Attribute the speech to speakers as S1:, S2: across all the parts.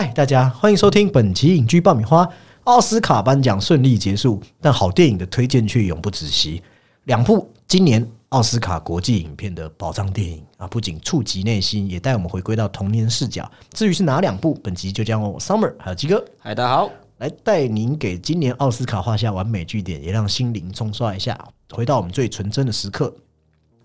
S1: 嗨，大家欢迎收听本期影剧爆米花。奥斯卡颁奖顺利结束，但好电影的推荐却永不止息。两部今年奥斯卡国际影片的宝藏电影啊，不仅触及内心，也带我们回归到童年视角。至于是哪两部，本集就将由 Summer 还有鸡哥
S2: 嗨，大家好。
S1: 来带您给今年奥斯卡画下完美句点，也让心灵冲刷一下，回到我们最纯真的时刻。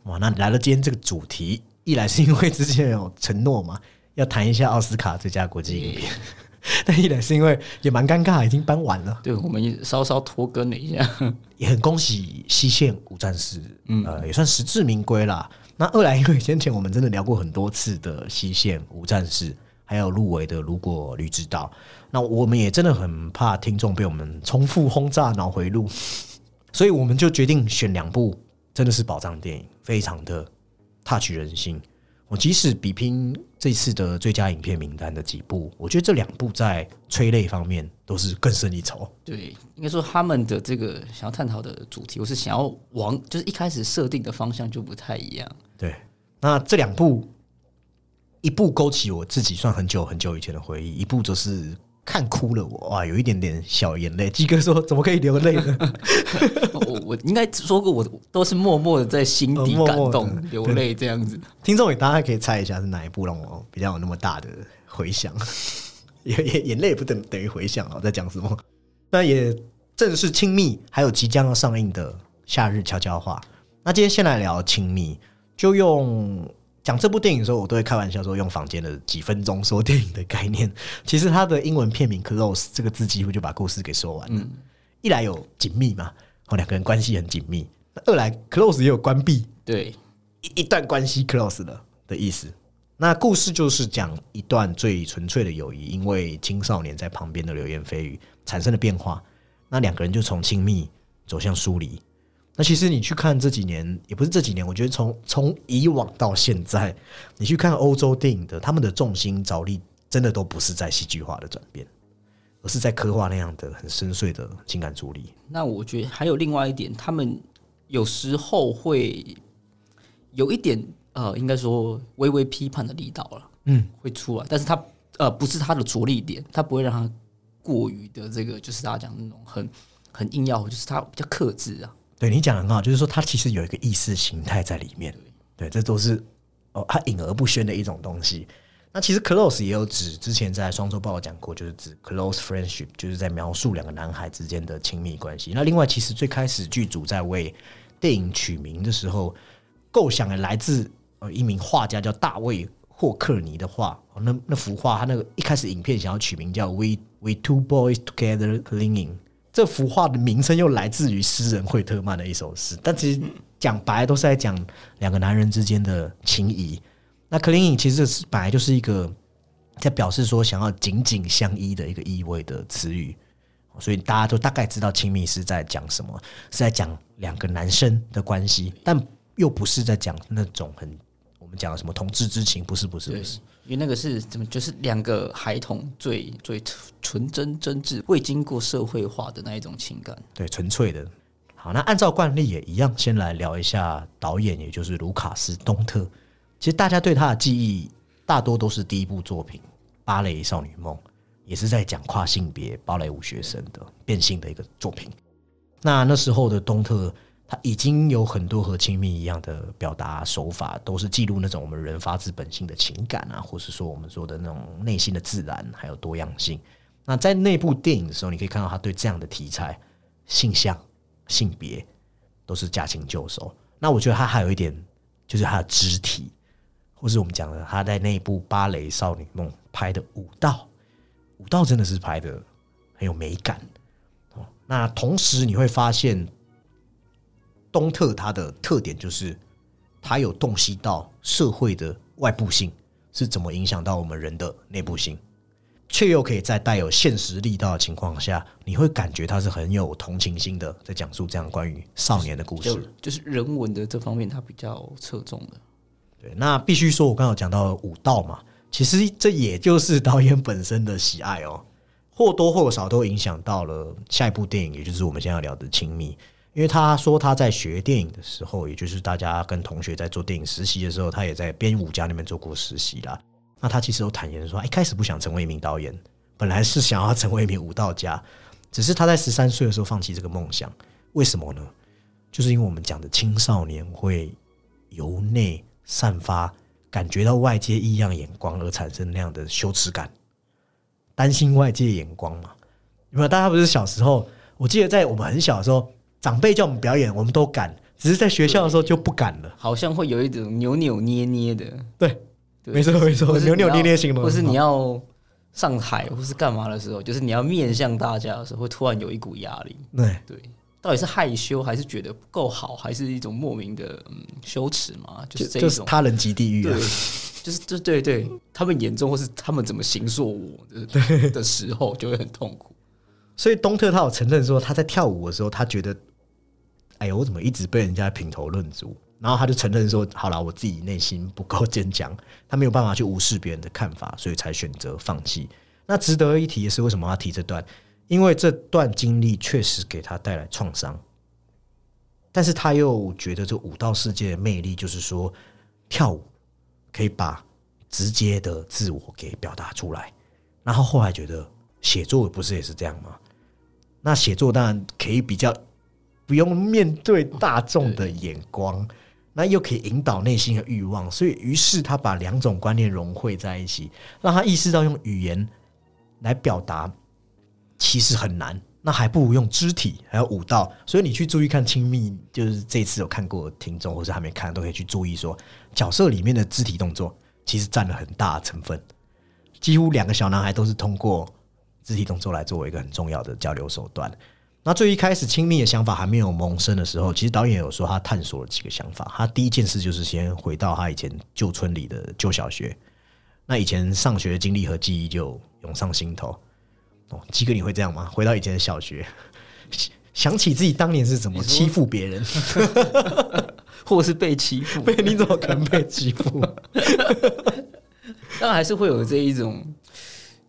S1: 哇，那来了今天这个主题，一来是因为之前有承诺嘛，要谈一下奥斯卡最佳国际影片，但一来是因为也蛮尴尬，已经搬完了，
S2: 对，我们也稍稍拖更了一下，
S1: 也很恭喜西线无战士，呃，也算实至名归啦。那二来因为先前我们真的聊过很多次的西线无战士，还有入围的如果驴知道，那我们也真的很怕听众被我们重复轰炸脑回路，所以我们就决定选两部真的是宝藏电影，非常的 touch 人心。我即使比拼这次的最佳影片名单的几部，我觉得这两部在催泪方面都是更胜一筹。
S2: 对，应该说他们的这个想要探讨的主题，我是想要往，就是一开始设定的方向就不太一样。
S1: 对，那这两部，一部勾起我自己算很久很久以前的回忆，一部则是看哭了我，哇，有一点点小眼泪。鸡哥说：“怎么可以流泪呢
S2: 我我应该说过，我都是默默的在心底感动流泪这样子。？”
S1: 听众也大家可以猜一下是哪一部让我比较有那么大的回响，也也眼泪也不等等于回响啊，我在讲什么？那也正是亲密，还有即将要上映的《夏日悄悄话》。那今天先来聊亲密，就用讲这部电影的时候，我都会开玩笑说用房间的几分钟说电影的概念。其实它的英文片名 “close” 这个字几乎就把故事给说完了。一来有紧密嘛，哦，两个人关系很紧密；二来 “close” 也有关闭，
S2: 对，
S1: 一一段关系 close 了的意思。那故事就是讲一段最纯粹的友谊，因为青少年在旁边的流言蜚语产生了变化，那两个人就从亲密走向疏离。那其实你去看这几年，也不是这几年，我觉得从从以往到现在，你去看欧洲电影的，他们的重心着力真的都不是在戏剧化的转变，而是在刻画那样的很深邃的情感处理。
S2: 那我觉得还有另外一点，他们有时候会有一点呃，应该说微微批判的力道了，
S1: 嗯，
S2: 会出来，但是他呃不是他的着力点，他不会让他过于的这个，就是大家讲的那种很很硬要，就是他比较克制啊。
S1: 对你讲的很好，就是说它其实有一个意识形态在里面，对，这都是哦，它隐而不宣的一种东西。那其实 close 也有指，之前在双周报讲过，就是指 close friendship，就是在描述两个男孩之间的亲密关系。那另外，其实最开始剧组在为电影取名的时候，构想也来自呃一名画家叫大卫霍克尼的画。那那幅画，他那个一开始影片想要取名叫 We We Two Boys Together Clinging。这幅画的名称又来自于诗人惠特曼的一首诗，但其实讲白都是在讲两个男人之间的情谊。那 clinging 其实是本来就是一个在表示说想要紧紧相依的一个意味的词语，所以大家都大概知道亲密是在讲什么，是在讲两个男生的关系，但又不是在讲那种很我们讲的什么同志之情，不是不是不是。
S2: 因为那个是怎么，就是两个孩童最最纯真真挚、未经过社会化的那一种情感。
S1: 对，纯粹的。好，那按照惯例也一样，先来聊一下导演，也就是卢卡斯·东特。其实大家对他的记忆大多都是第一部作品《芭蕾少女梦》，也是在讲跨性别芭蕾舞学生的变性的一个作品。那那时候的东特，他已经有很多和亲密一样的表达手法，都是记录那种我们人发自本性的情感啊，或是说我们说的那种内心的自然还有多样性。那在那部电影的时候，你可以看到他对这样的题材、性向、性别都是驾轻就熟。那我觉得他还有一点，就是他的肢体，或是我们讲的他在那部《芭蕾少女梦》拍的舞蹈，舞蹈真的是拍的很有美感。那同时你会发现，东特他的特点就是他有洞悉到社会的外部性是怎么影响到我们人的内部性。却又可以在带有现实力道的情况下，你会感觉他是很有同情心的，在讲述这样关于少年的故事。
S2: 就是人文的这方面，他比较侧重的。
S1: 对，那必须说，我刚刚有讲到武道嘛，其实这也就是导演本身的喜爱哦，或多或少都影响到了下一部电影，也就是我们现在要聊的《亲密》。因为他说他在学电影的时候，也就是大家跟同学在做电影实习的时候，他也在编舞家那边做过实习啦。那他其实有坦言说，一开始不想成为一名导演，本来是想要成为一名舞蹈家，只是他在十三岁的时候放弃这个梦想。为什么呢？就是因为我们讲的青少年会由内散发，感觉到外界异样眼光而产生那样的羞耻感，担心外界眼光嘛。因为大家不是小时候，我记得在我们很小的时候，长辈叫我们表演，我们都敢，只是在学校的时候就不敢了。
S2: 好像会有一种扭扭捏捏的，
S1: 对，
S2: 对
S1: 没错没错扭扭捏捏型的
S2: 或是你要上台或是干嘛的时候，就是你要面向大家的时候，会突然有一股压力。
S1: 对，
S2: 对，到底是害羞，还是觉得不够好，还是一种莫名的嗯羞耻嘛？就是这
S1: 就。是他人即地狱
S2: 对
S1: 啊。，
S2: 就是就对对，他们眼中或是他们怎么形塑我的的时候，就会很痛苦。
S1: 所以东特他有承认说，他在跳舞的时候，他觉得，哎呦，我怎么一直被人家评头论足？然后他就承认说，好了，我自己内心不够坚强，他没有办法去无视别人的看法，所以才选择放弃。那值得一提的是，为什么要提这段？因为这段经历确实给他带来创伤，但是他又觉得这舞蹈世界的魅力，就是说跳舞可以把直接的自我给表达出来。然后后来觉得写作不是也是这样吗？那写作当然可以比较不用面对大众的眼光，那又可以引导内心的欲望，所以于是他把两种观念融汇在一起，让他意识到用语言来表达其实很难，那还不如用肢体还有舞蹈。所以你去注意看《亲密》，就是这次有看过听众或者还没看，都可以去注意说，角色里面的肢体动作其实占了很大的成分，几乎两个小男孩都是通过肢体动作来作为一个很重要的交流手段。那最一开始亲密的想法还没有萌生的时候，其实导演有说他探索了几个想法。他第一件事就是先回到他以前旧村里的旧小学，那以前上学的经历和记忆就涌上心头。哦，鸡哥你会这样吗？回到以前的小学，想起自己当年是怎么欺负别人，
S2: 或是被欺负，
S1: 被你怎么可能被欺负？
S2: 当然还是会有这一种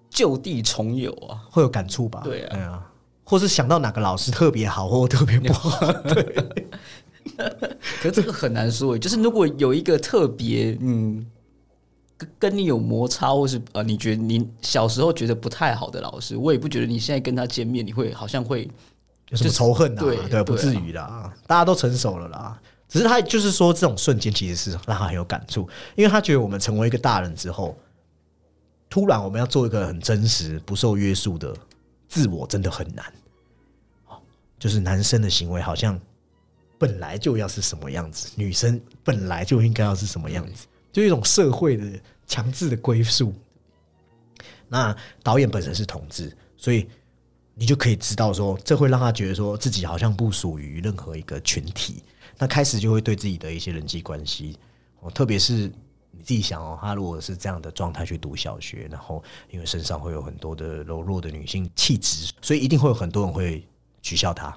S2: 就地重游啊。
S1: 会有感触吧？
S2: 对啊
S1: 啊，或是想到哪个老师特别好 或特别不好，
S2: 可是这个很难说，就是如果有一个特别嗯。跟跟你有摩擦，或是呃，你觉得你小时候觉得不太好的老师，我也不觉得你现在跟他见面，你会好像会
S1: 有什么仇恨啊？
S2: 对
S1: 对，不至于啦，大家都成熟了啦。只是他就是说，这种瞬间其实是让他很有感触，因为他觉得我们成为一个大人之后，突然我们要做一个很真实、不受约束的自我，真的很难。哦就是男生的行为好像本来就要是什么样子，女生本来就应该要是什么样子，就一种社会的强制的归宿。那导演本身是同志，所以你就可以知道说，这会让他觉得说自己好像不属于任何一个群体。那开始就会对自己的一些人际关系，哦，特别是自己想哦，他如果是这样的状态去读小学，然后因为身上会有很多的柔弱的女性气质，所以一定会有很多人会取笑他。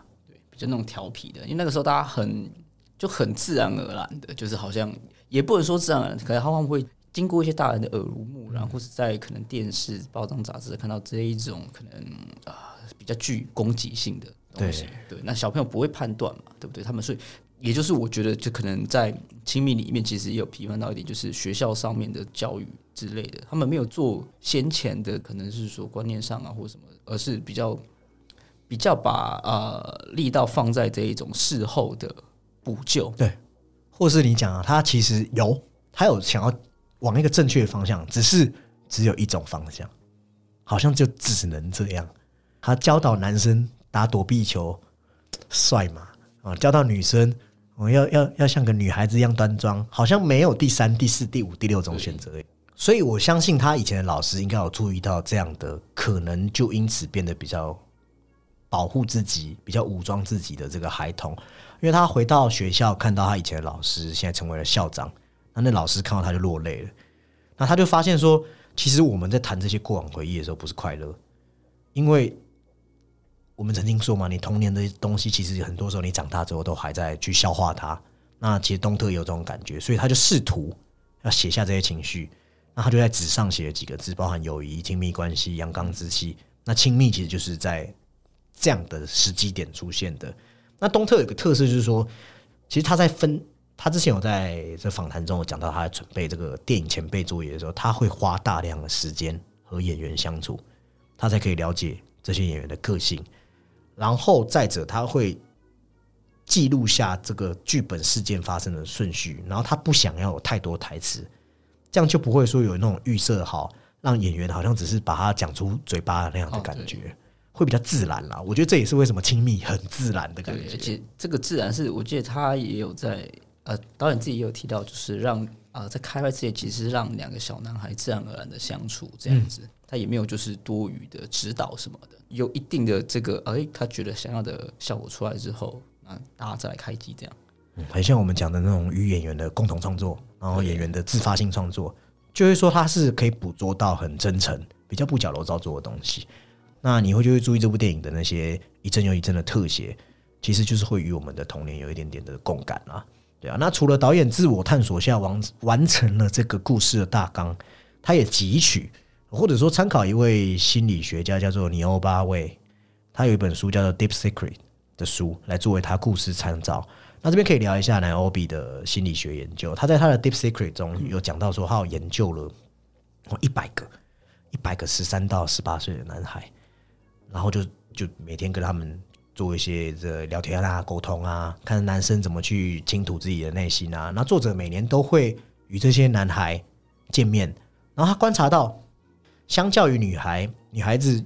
S2: 比较那种调皮的，因为那个时候大家很就很自然而然的，就是好像也不能说自然而然，可能他们会经过一些大人的耳濡目染，或是在可能电视、报章、杂志看到这一种可能啊、比较具攻击性的东西。对，那小朋友不会判断嘛，对不对？他们所以也就是我觉得，就可能在亲密里面，其实也有批判到一点，就是学校上面的教育之类的，他们没有做先前的，可能是说观念上啊或什么，而是比较比较把呃力道放在这一种事后的补救。
S1: 对或是你讲啊，他其实有，他有想要往一个正确的方向，只是只有一种方向，好像就只能这样。他教导男生打躲避球，帅嘛啊，教导女生我、要要要像个女孩子一样端庄，好像没有第三、第四、第五、第六种选择。所以我相信他以前的老师应该有注意到这样的可能，就因此变得比较保护自己、比较武装自己的这个孩童。因为他回到学校看到他以前的老师现在成为了校长，那那老师看到他就落泪了。那他就发现说，其实我们在谈这些过往回忆的时候不是快乐，因为我们曾经说嘛，你童年的东西其实很多时候你长大之后都还在去消化它。那其实东特有这种感觉，所以他就试图要写下这些情绪。那他就在纸上写了几个字，包含友谊、亲密关系、阳刚之气。那亲密其实就是在这样的时机点出现的。那东特有个特色就是说，其实他在分他之前有在这访谈中有讲到，他准备这个电影前辈作业的时候，他会花大量的时间和演员相处，他才可以了解这些演员的个性。然后再者，他会记录下这个剧本事件发生的顺序，然后他不想要有太多台词，这样就不会说有那种预设好，让演员好像只是把它讲出嘴巴那样的感觉，会比较自然啦。我觉得这也是为什么亲密很自然的感
S2: 觉，而。且这个自然是，我记得他也有在呃，导演自己也有提到，就是让呃在开拍之前，其实是让两个小男孩自然而然的相处这样子，他也没有就是多余的指导什么的，有一定的这个哎、他觉得想要的效果出来之后，那大家再来开机这样。
S1: 很像我们讲的那种与演员的共同创作，然后演员的自发性创作，就会说他是可以捕捉到很真诚、比较不矫揉造作的东西。那你会就会注意这部电影的那些一帧又一帧的特写，其实就是会与我们的童年有一点点的共感啊。对啊，那除了导演自我探索下完完成了这个故事的大纲，他也汲取或者说参考一位心理学家叫做尼欧巴卫，他有一本书叫做《Deep Secret》的书来作为他故事参照。那这边可以聊一下南欧比的心理学研究，他在他的《Deep Secret》中有讲到说，他有研究了一百个一百个十三到十八岁的男孩，然后就就每天跟他们做一些这聊天啊、沟通啊，看男生怎么去倾吐自己的内心啊。那作者每年都会与这些男孩见面，然后他观察到，相较于女孩，女孩子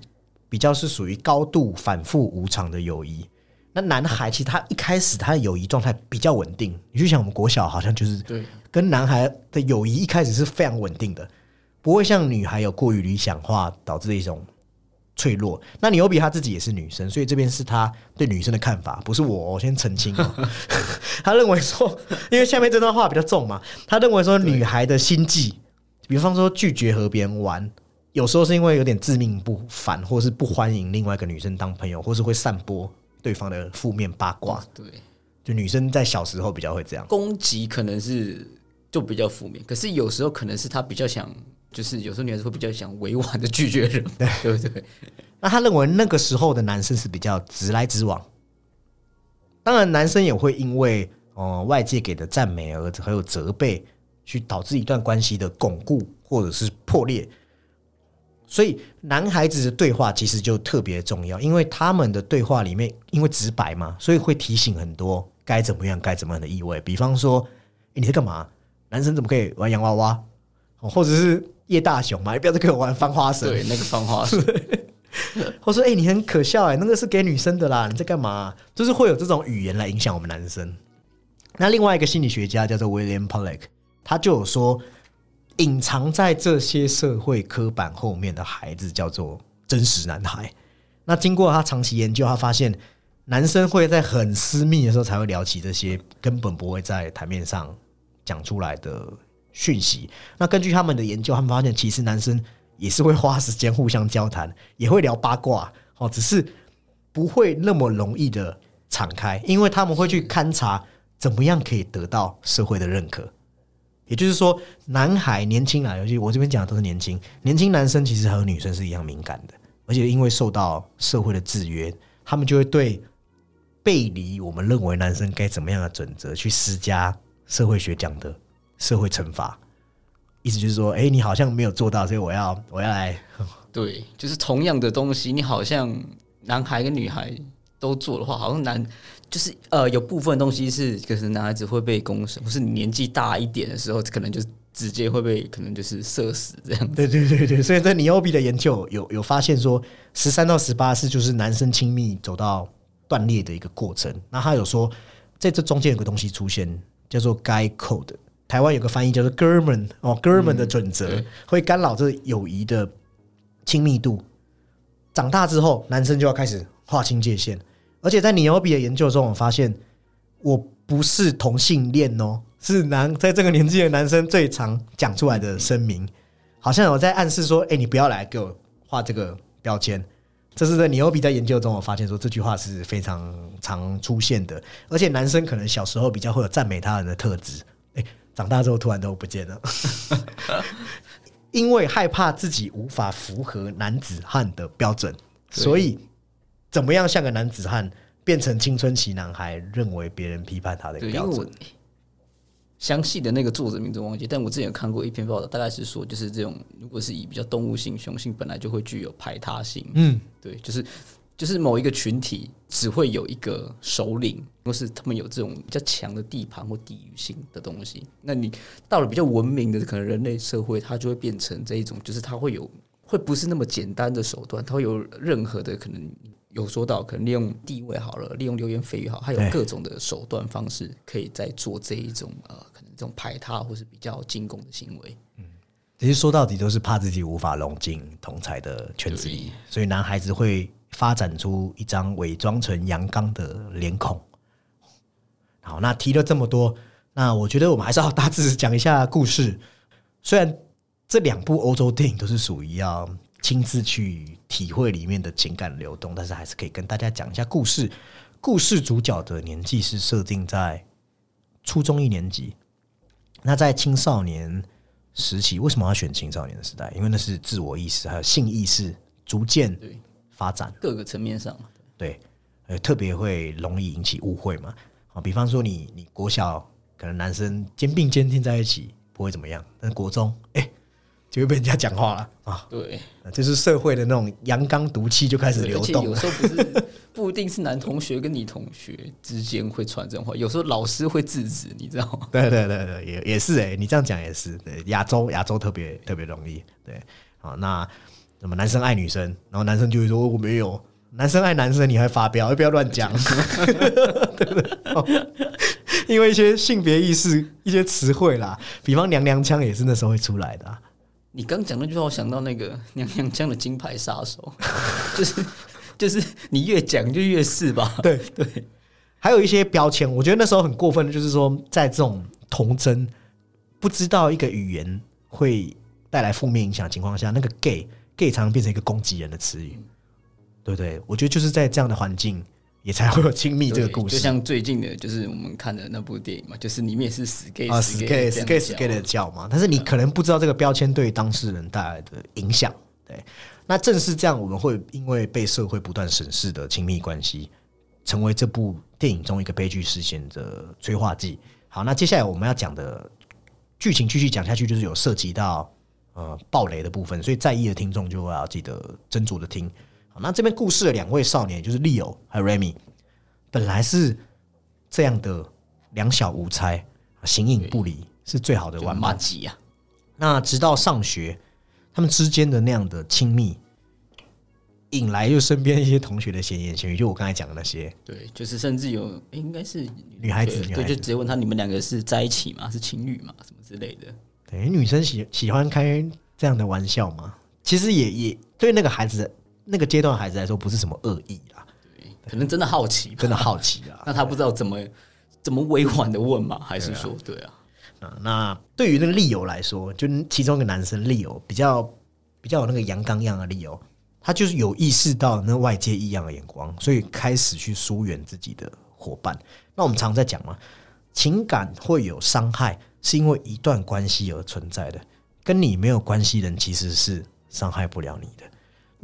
S1: 比较是属于高度反复无常的友谊。那男孩其实他一开始他的友谊状态比较稳定，你就想我们国小好像就是
S2: 对，
S1: 跟男孩的友谊一开始是非常稳定的，不会像女孩有过于理想化导致的一种脆弱。那你又比他自己也是女生，所以这边是他对女生的看法，不是我，我先澄清哦。他认为说，因为下面这段话比较重嘛，他认为说女孩的心计，比方说拒绝和别人玩。有时候是因为有点自命不凡，或是不欢迎另外一个女生当朋友，或是会散播对方的负面八卦。
S2: 对，
S1: 就女生在小时候比较会这样。
S2: 攻击可能是就比较负面，可是有时候可能是她比较想，就是有时候女孩子会比较想委婉的拒绝人，对不对？
S1: 那他认为那个时候的男生是比较直来直往，当然男生也会因为哦、呃外界给的赞美而还有责备，去导致一段关系的巩固或者是破裂。所以男孩子的对话其实就特别重要，因为他们的对话里面因为直白嘛，所以会提醒很多该怎么样该怎么样的意味。比方说，诶你在干嘛？男生怎么可以玩洋娃娃？哦或者是叶大雄嘛？你不要再给我玩翻花绳。
S2: 对，那个放话
S1: 或说：“哎、你很可笑哎、那个是给女生的啦，你在干嘛？”就是会有这种语言来影响我们男生。那另外一个心理学家叫做 William Pollack，他就有说，隐藏在这些社会刻板后面的孩子叫做真实男孩。那经过他长期研究，他发现男生会在很私密的时候才会聊起这些根本不会在台面上讲出来的讯息。那根据他们的研究，他们发现其实男生也是会花时间互相交谈，也会聊八卦，哦，只是不会那么容易的敞开，因为他们会去勘察怎么样可以得到社会的认可。也就是说，男孩年轻啊，尤其我这边讲的都是年轻年轻男生，其实和女生是一样敏感的，而且因为受到社会的制约，他们就会对背离我们认为男生该怎么样的准则去施加社会学讲的社会惩罚。意思就是说，哎、你好像没有做到，所以我要我要来
S2: 对，就是同样的东西，你好像男孩跟女孩都做的话，好像男就是呃有部分东西是可是男孩子会被公审，或是你年纪大一点的时候，可能就直接会被可能就是射死这样。
S1: 对对对对，所以在尼欧比的研究有有发现说，十三到十八是就是男生亲密走到断裂的一个过程。那他有说，在这中间有个东西出现，叫做 “guy code”，台湾有个翻译叫做“哥们”哦，哥们的准则、
S2: 对
S1: 会干扰这友谊的亲密度。长大之后，男生就要开始划清界限，而且在尼欧比的研究中，我发现我不是同性恋哦，是男在这个年纪的男生最常讲出来的声明，好像有在暗示说，哎、你不要来给我画这个标签。这是在尼欧比在研究中，我发现说这句话是非常常出现的，而且男生可能小时候比较会有赞美他人的特质，哎、长大之后突然都不见了，因为害怕自己无法符合男子汉的标准，所以怎么样像个男子汉，变成青春期男孩认为别人批判他的标准。
S2: 详细的那个作者名字忘记，但我之前有看过一篇报道，大概是说，就是这种如果是以比较动物性、雄性本来就会具有排他性，
S1: 嗯，
S2: 对，就是就是某一个群体只会有一个首领，或是他们有这种比较强的地盘或地域性的东西。那你到了比较文明的可能人类社会，它就会变成这一种，就是它会有会不是那么简单的手段，它会有任何的可能。有说到可能利用地位好了，利用流言蜚语好，还有各种的手段方式，可以在做这一种呃，可能这种排他或是比较进攻的行为。
S1: 嗯其实说到底都是怕自己无法融进同才的圈子里，所以男孩子会发展出一张伪装成阳刚的脸孔。好，那提了这么多，那我觉得我们还是要大致讲一下故事。虽然这两部欧洲电影都是属于要亲自去体会里面的情感流动，但是还是可以跟大家讲一下故事。故事主角的年纪是设定在初中一年级，那在青少年时期，为什么要选青少年的时代？因为那是自我意识还有性意识逐渐发展，
S2: 各个层面上，
S1: 对，呃，特别会容易引起误会嘛。啊，比方说你你国小可能男生肩并肩贴在一起不会怎么样，但是国中哎、就会被人家讲话了。啊，
S2: 对，
S1: 呃就是社会的那种阳刚毒气就开始流动
S2: 而且有。时候不是不一定是男同学跟女同学之间会传这种话，有时候老师会制止，你知道吗？
S1: 对对对对，也也是哎、你这样讲也是，对，亚洲亚洲特别特别容易，对，好，那什么男生爱女生，然后男生就会说我没有，男生爱男生，你还发飙，不要乱讲，对不对？哦。因为一些性别意识、一些词汇啦，比方娘娘腔也是那时候会出来的、啊，
S2: 你刚讲那句话，我想到那个 娘娘腔的金牌杀手，就是就是你越讲就越是吧？
S1: 对
S2: 对，
S1: 还有一些标签，我觉得那时候很过分的，就是说在这种童真不知道一个语言会带来负面影响的情况下，那个 gay gay 常常变成一个攻击人的词语，对不对？我觉得就是在这样的环境，也才会有亲密这个故事。
S2: 就像最近的，就是我们看的那部电影嘛，就是里面也是死 gay
S1: 啊，
S2: 死
S1: 死
S2: gay
S1: gay 死
S2: 这样
S1: gay
S2: 讲
S1: 死 gay 的叫嘛，但是你可能不知道这个标签对当事人带来的影响。对，那正是这样，我们会因为被社会不断审视的亲密关系，成为这部电影中一个悲剧事件的催化剂。好，那接下来我们要讲的剧情继续讲下去，就是有涉及到呃暴雷的部分，所以在意的听众就要记得斟酌的听。好，那这边故事的两位少年，就是 Leo 还有 Remy，本来是这样的两小无猜，形影不离，是最好的玩伴。
S2: 啊，
S1: 那直到上学，他们之间的那样的亲密，引来就身边一些同学的闲言闲语，就我刚才讲的那些。
S2: 对，就是甚至有诶应该是
S1: 女孩子
S2: 对就直接问他你们两个是在一起吗？是情侣吗？什么之类的。
S1: 对，女生喜喜欢开这样的玩笑吗？其实也也对那个孩子那个阶段孩子来说，不是什么恶意啦，
S2: 可能真的好奇，
S1: 真的好奇啊。
S2: 那他不知道怎么怎么委婉的问嘛？还是说对啊？
S1: 啊，那对于那个利友来说，就其中一个男生利友比较比较有那个阳刚样的利友，他就是有意识到那外界异样的眼光，所以开始去疏远自己的伙伴。那我们常在讲嘛，情感会有伤害，是因为一段关系而存在的，跟你没有关系的人其实是伤害不了你的。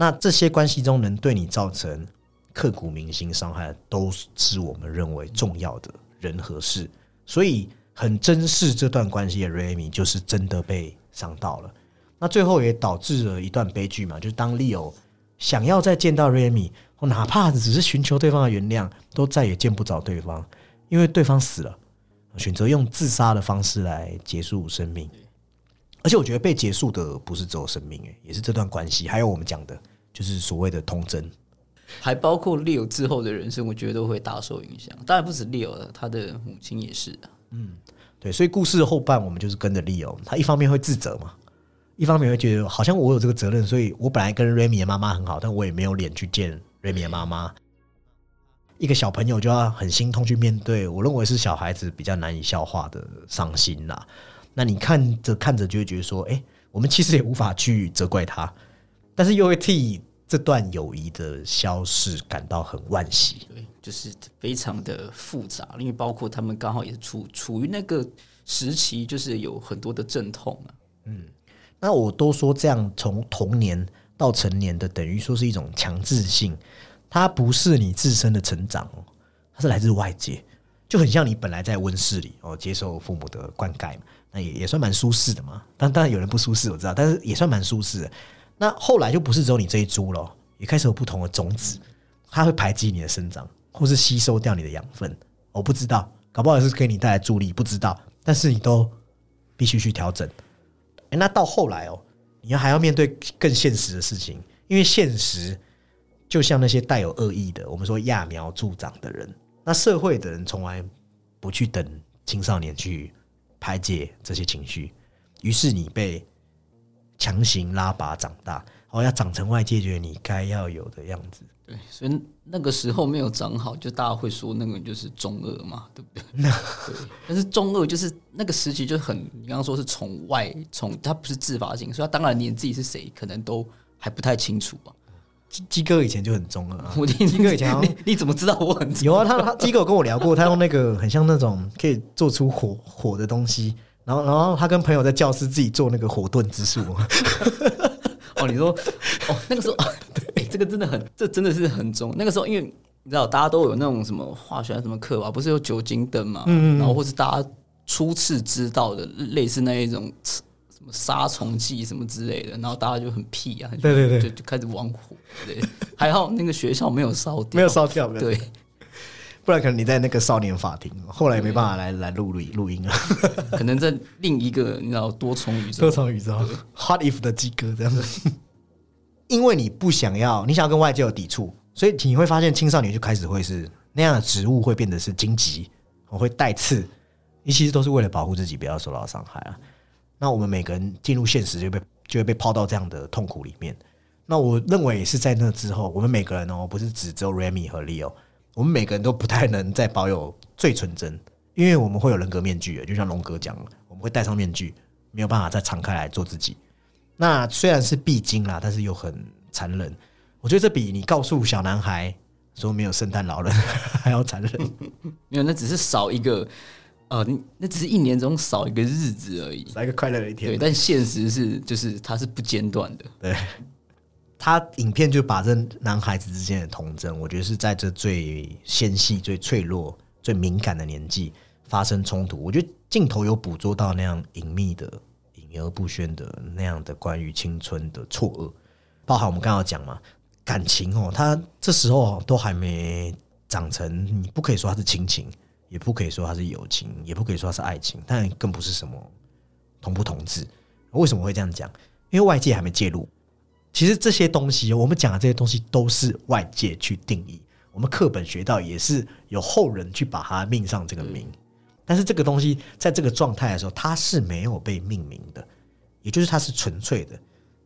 S1: 那这些关系中能对你造成刻骨铭心伤害，都是我们认为重要的人和事。所以很珍视这段关系的 Remy 就是真的被伤到了。那最后也导致了一段悲剧嘛，就是当 Leo 想要再见到 Remy，哪怕只是寻求对方的原谅，都再也见不着对方，因为对方死了，选择用自杀的方式来结束生命。而且我觉得被结束的不是只有生命，诶，也是这段关系，还有我们讲的，就是所谓的童真。
S2: 还包括 Leo 之后的人生，我觉得都会大受影响。当然不止 Leo 了，他的母亲也是啊。
S1: 对，所以故事的后半我们就是跟着 Leo，他一方面会自责嘛，一方面会觉得好像我有这个责任，所以我本来跟 Remy 的妈妈很好，但我也没有脸去见 Remy 的妈妈。一个小朋友就要很心痛去面对，我认为是小孩子比较难以消化的伤心啦。那你看着看着就会觉得说，哎、我们其实也无法去责怪他，但是又会替这段友谊的消逝感到很惋惜。
S2: 对，就是非常的复杂，因为包括他们刚好也是处处于那个时期，就是有很多的阵痛啊。
S1: 那我都说这样从童年到成年的，等于说是一种强制性，它不是你自身的成长哦，它是来自外界。就很像你本来在温室里哦，接受父母的灌溉嘛，那也也算蛮舒适的嘛。但当然有人不舒适，我知道，但是也算蛮舒适的。那后来就不是只有你这一株了，也开始有不同的种子，它会排挤你的生长，或是吸收掉你的养分。我不知道，搞不好也是给你带来助力，不知道。但是你都必须去调整。哎，那到后来哦，你要还要面对更现实的事情，因为现实就像那些带有恶意的，我们说揠苗助长的人。那社会的人从来不去等青少年去排解这些情绪，于是你被强行拉拔长大，哦，要长成外界觉得你该要有的样子。
S2: 对，所以那个时候没有长好，就大家会说那个就是中二嘛，对不对？对。但是中二就是那个时期就很，你刚刚说是从外从，他不是自发性，所以他当然连自己是谁可能都还不太清楚啊。
S1: 鸡鸡哥以前就很中二，
S2: 我
S1: 听鸡哥以前，
S2: 你你怎么知道我很中
S1: 有啊？他他鸡哥有跟我聊过，他用那个很像那种可以做出火火的东西，然后然后他跟朋友在教室自己做那个火遁之术。
S2: 哦，你说哦，那个时候对，这个真的很，这真的是很中。那个时候因为你知道大家都有那种什么化学什么课吧，不是有酒精灯嘛，嗯嗯，然后或是大家初次知道的类似那一种。什么杀虫剂什么之类的，然后大家就很屁啊，
S1: 对对对，
S2: 就就开始玩火。对，还好那个学校没有烧掉，
S1: 没有烧掉，
S2: 对，
S1: 不然可能你在那个少年法庭，后来也没办法来来录录录音了。
S2: 可能在另一个你知道多重宇宙，
S1: 多重宇宙，Hot if 的鸡哥这样子。因为你不想要，你想要跟外界有抵触，所以你会发现青少年就开始会是那样的植物会变得是荆棘，我会带刺，你其实都是为了保护自己不要受到伤害啊。那我们每个人进入现实就被就会被抛到这样的痛苦里面。那我认为也是在那之后，我们每个人哦，不是只只有 Remy 和 Leo，我们每个人都不太能再保有最纯真，因为我们会有人格面具就像龙哥讲，我们会戴上面具，没有办法再敞开来做自己。那虽然是必经啦，但是又很残忍。我觉得这比你告诉小男孩说没有圣诞老人 还要残忍。
S2: 没有，那只是少一个。呃，那只是一年中少一个日子而已，
S1: 少一个快乐的一天。
S2: 对，但现实是，就是它是不间断的。
S1: 对，他影片就把这男孩子之间的童真，我觉得是在这最纤细、最脆弱、最敏感的年纪发生冲突。我觉得镜头有捕捉到那样隐秘的、隐而不宣的那样的关于青春的错愕，包含我们刚刚讲嘛，感情哦，他这时候都还没长成，你不可以说他是亲情。也不可以说它是友情，也不可以说它是爱情，但更不是什么同不同志。为什么会这样讲？因为外界还没介入。其实这些东西，我们讲的这些东西都是外界去定义。我们课本学到也是有后人去把它命上这个名。但是这个东西在这个状态的时候，它是没有被命名的，也就是它是纯粹的。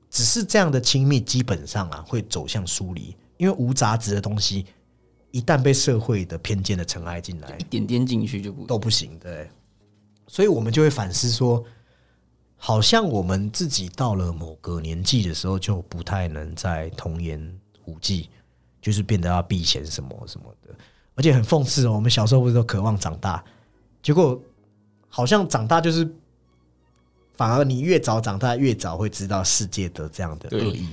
S1: 只是这样的亲密，基本上啊会走向疏离，因为无杂质的东西。一旦被社会的偏见的尘埃进来，
S2: 一点点进去就不
S1: 都不行，对。所以我们就会反思说，好像我们自己到了某个年纪的时候，就不太能再童言无忌，就是变得要避嫌什么什么的。而且很讽刺哦，我们小时候不是都渴望长大，结果好像长大就是反而你越早长大，越早会知道世界的这样的恶意，